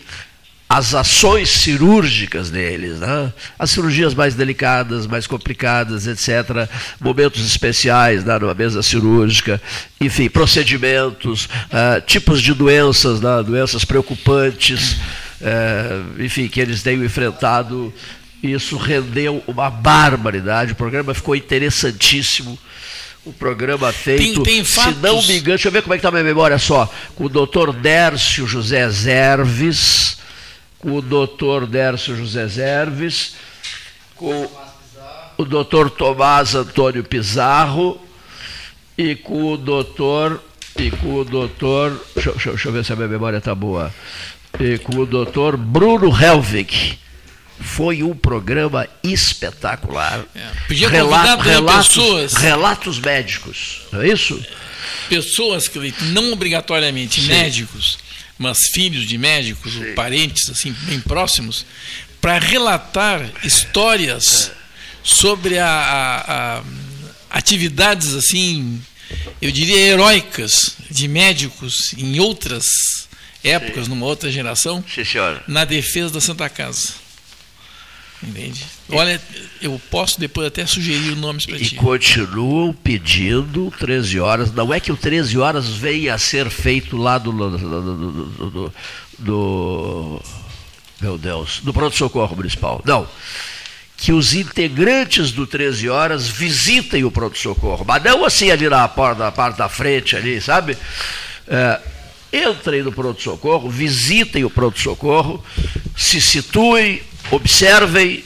as ações cirúrgicas deles, né? as cirurgias mais delicadas, mais complicadas, etc., momentos especiais né, numa mesa cirúrgica, enfim, procedimentos, uh, tipos de doenças, né, doenças preocupantes, uh, enfim, que eles tenham enfrentado. Isso rendeu uma barbaridade, o programa ficou interessantíssimo o programa feito, tem, tem fatos... se não me engano, deixa eu ver como é que está a minha memória só, com o doutor Dércio José Zerves, com o doutor Dércio José Zerves, com o doutor Tomás Antônio Pizarro e com o doutor e com o doutor deixa, deixa, deixa eu ver se a minha memória está boa. E com o doutor Bruno Helvig foi um programa espetacular. É, podia Rela relatos, pessoas. Relatos médicos, não é isso? Pessoas que não obrigatoriamente Sim. médicos, mas filhos de médicos, ou parentes assim bem próximos, para relatar histórias é. sobre a, a, a, atividades assim, eu diria heróicas de médicos em outras épocas, Sim. numa outra geração, Sim, na defesa da Santa Casa. Entende? Olha, eu posso depois até sugerir nomes para ti. E continuam pedindo 13 horas. Não é que o 13 horas venha a ser feito lá do, do, do, do, meu Deus, do pronto-socorro municipal. Não. Que os integrantes do 13 horas visitem o pronto-socorro. Mas não assim ali na, porta, na parte da frente, ali, sabe? É, entrem no pronto-socorro, visitem o pronto-socorro, se situem, observem,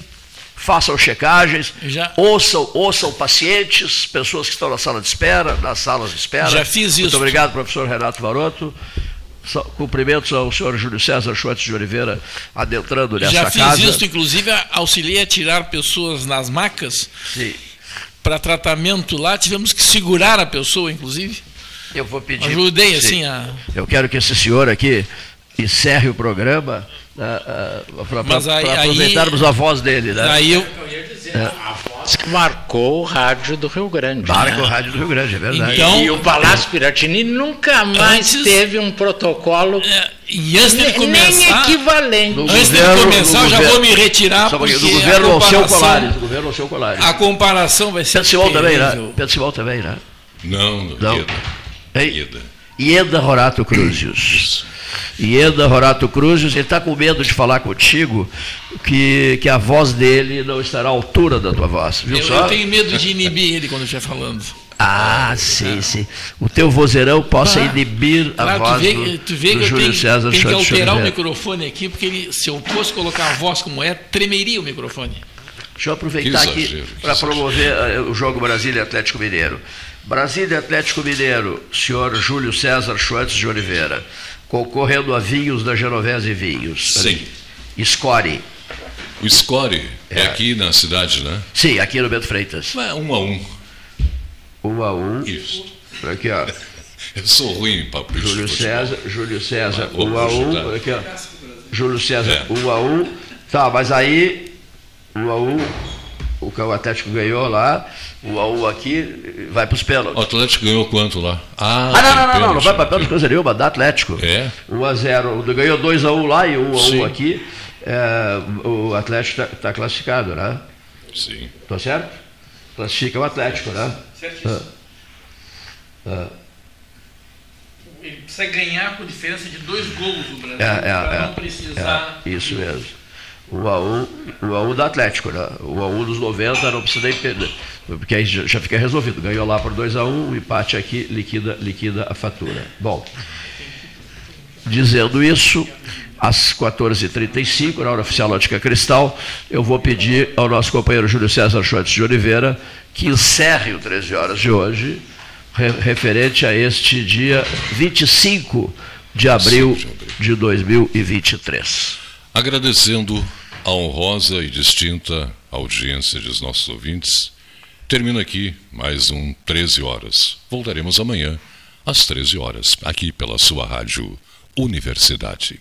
façam checagens, Já. ouçam, ouçam pacientes, pessoas que estão na sala de espera, nas salas de espera. Já fiz isso. Muito obrigado, professor Renato Varoto. Cumprimentos ao senhor Júlio César Schwartz de Oliveira, adentrando nessa casa. Já fiz isso, inclusive auxiliei a tirar pessoas nas macas Sim. para tratamento lá. Tivemos que segurar a pessoa, inclusive. Eu vou pedir. Ajudei, Sim. assim, a. Eu quero que esse senhor aqui encerre o programa uh, uh, para aproveitarmos aí, a voz dele. Né? Aí eu, é. A voz que marcou o rádio do Rio Grande. Marca né? o rádio do Rio Grande, é verdade. Então, e o Palácio Piratini nunca mais antes, teve um protocolo. É, e antes de começar. Nem equivalente. Antes de começar, eu já vou me retirar. Porque do governo ao seu Colares. Do governo ao seu Colares. A comparação vai ser. Pedro também, né? Pedro Simão também, né? Não, não. Ieda. Ieda. Ieda Rorato Cruzius. Ieda Rorato Cruzes, ele está com medo de falar contigo que, que a voz dele não estará à altura da tua voz. Viu eu, só? eu tenho medo de inibir ele quando estiver falando. Ah, sim, sim. O teu vozeirão possa ah, inibir a claro, voz tu vê, do, tu vê do que Júlio tenho, César tenho que alterar o microfone aqui, porque ele, se eu fosse colocar a voz como é, tremeria o microfone. Deixa eu aproveitar aqui para promover eh, o jogo Brasília Atlético Mineiro. Brasília Atlético Mineiro, senhor Júlio César Schwartz de Oliveira concorrendo a vinhos da Genovese Vinhos. Sim. Score. O Score é. é. aqui na cidade, né? Sim, aqui no Bento Freitas. É um a um. Um a um. Isso. Aqui, ó. Eu sou ruim palpite. Júlio César, Júlio César, ah, um a um. Aqui, ó. Júlio César, é. um a um. Tá, mas aí, um a um, o Atlético ganhou lá. O AU aqui vai para os pênaltis. O Atlético ganhou quanto lá? Ah, ah não, não, não, não, não vai para pênalti coisa nenhuma, dá Atlético. É? 1 a 0 Ganhou 2 a 1 lá e 1 a 1 aqui. É, o Atlético está tá classificado, né? Sim. Tá certo? Classifica o Atlético, né? Certíssimo. Ah. Ah. Ele precisa ganhar com diferença de dois gols o Brasil, é, é, para é, não precisar. É, isso mesmo. 1 a 1 1 a 1 do Atlético, né? 1 a 1 dos 90 não precisa nem perder, porque aí já fica resolvido. Ganhou lá por 2 a 1 o empate aqui liquida, liquida a fatura. Bom, dizendo isso, às 14h35, na hora oficial Ótica Cristal, eu vou pedir ao nosso companheiro Júlio César Schwartz de Oliveira que encerre o 13 horas de hoje, referente a este dia 25 de abril de 2023. Agradecendo a honrosa e distinta audiência dos nossos ouvintes, termina aqui mais um 13 horas. Voltaremos amanhã às 13 horas, aqui pela sua rádio Universidade.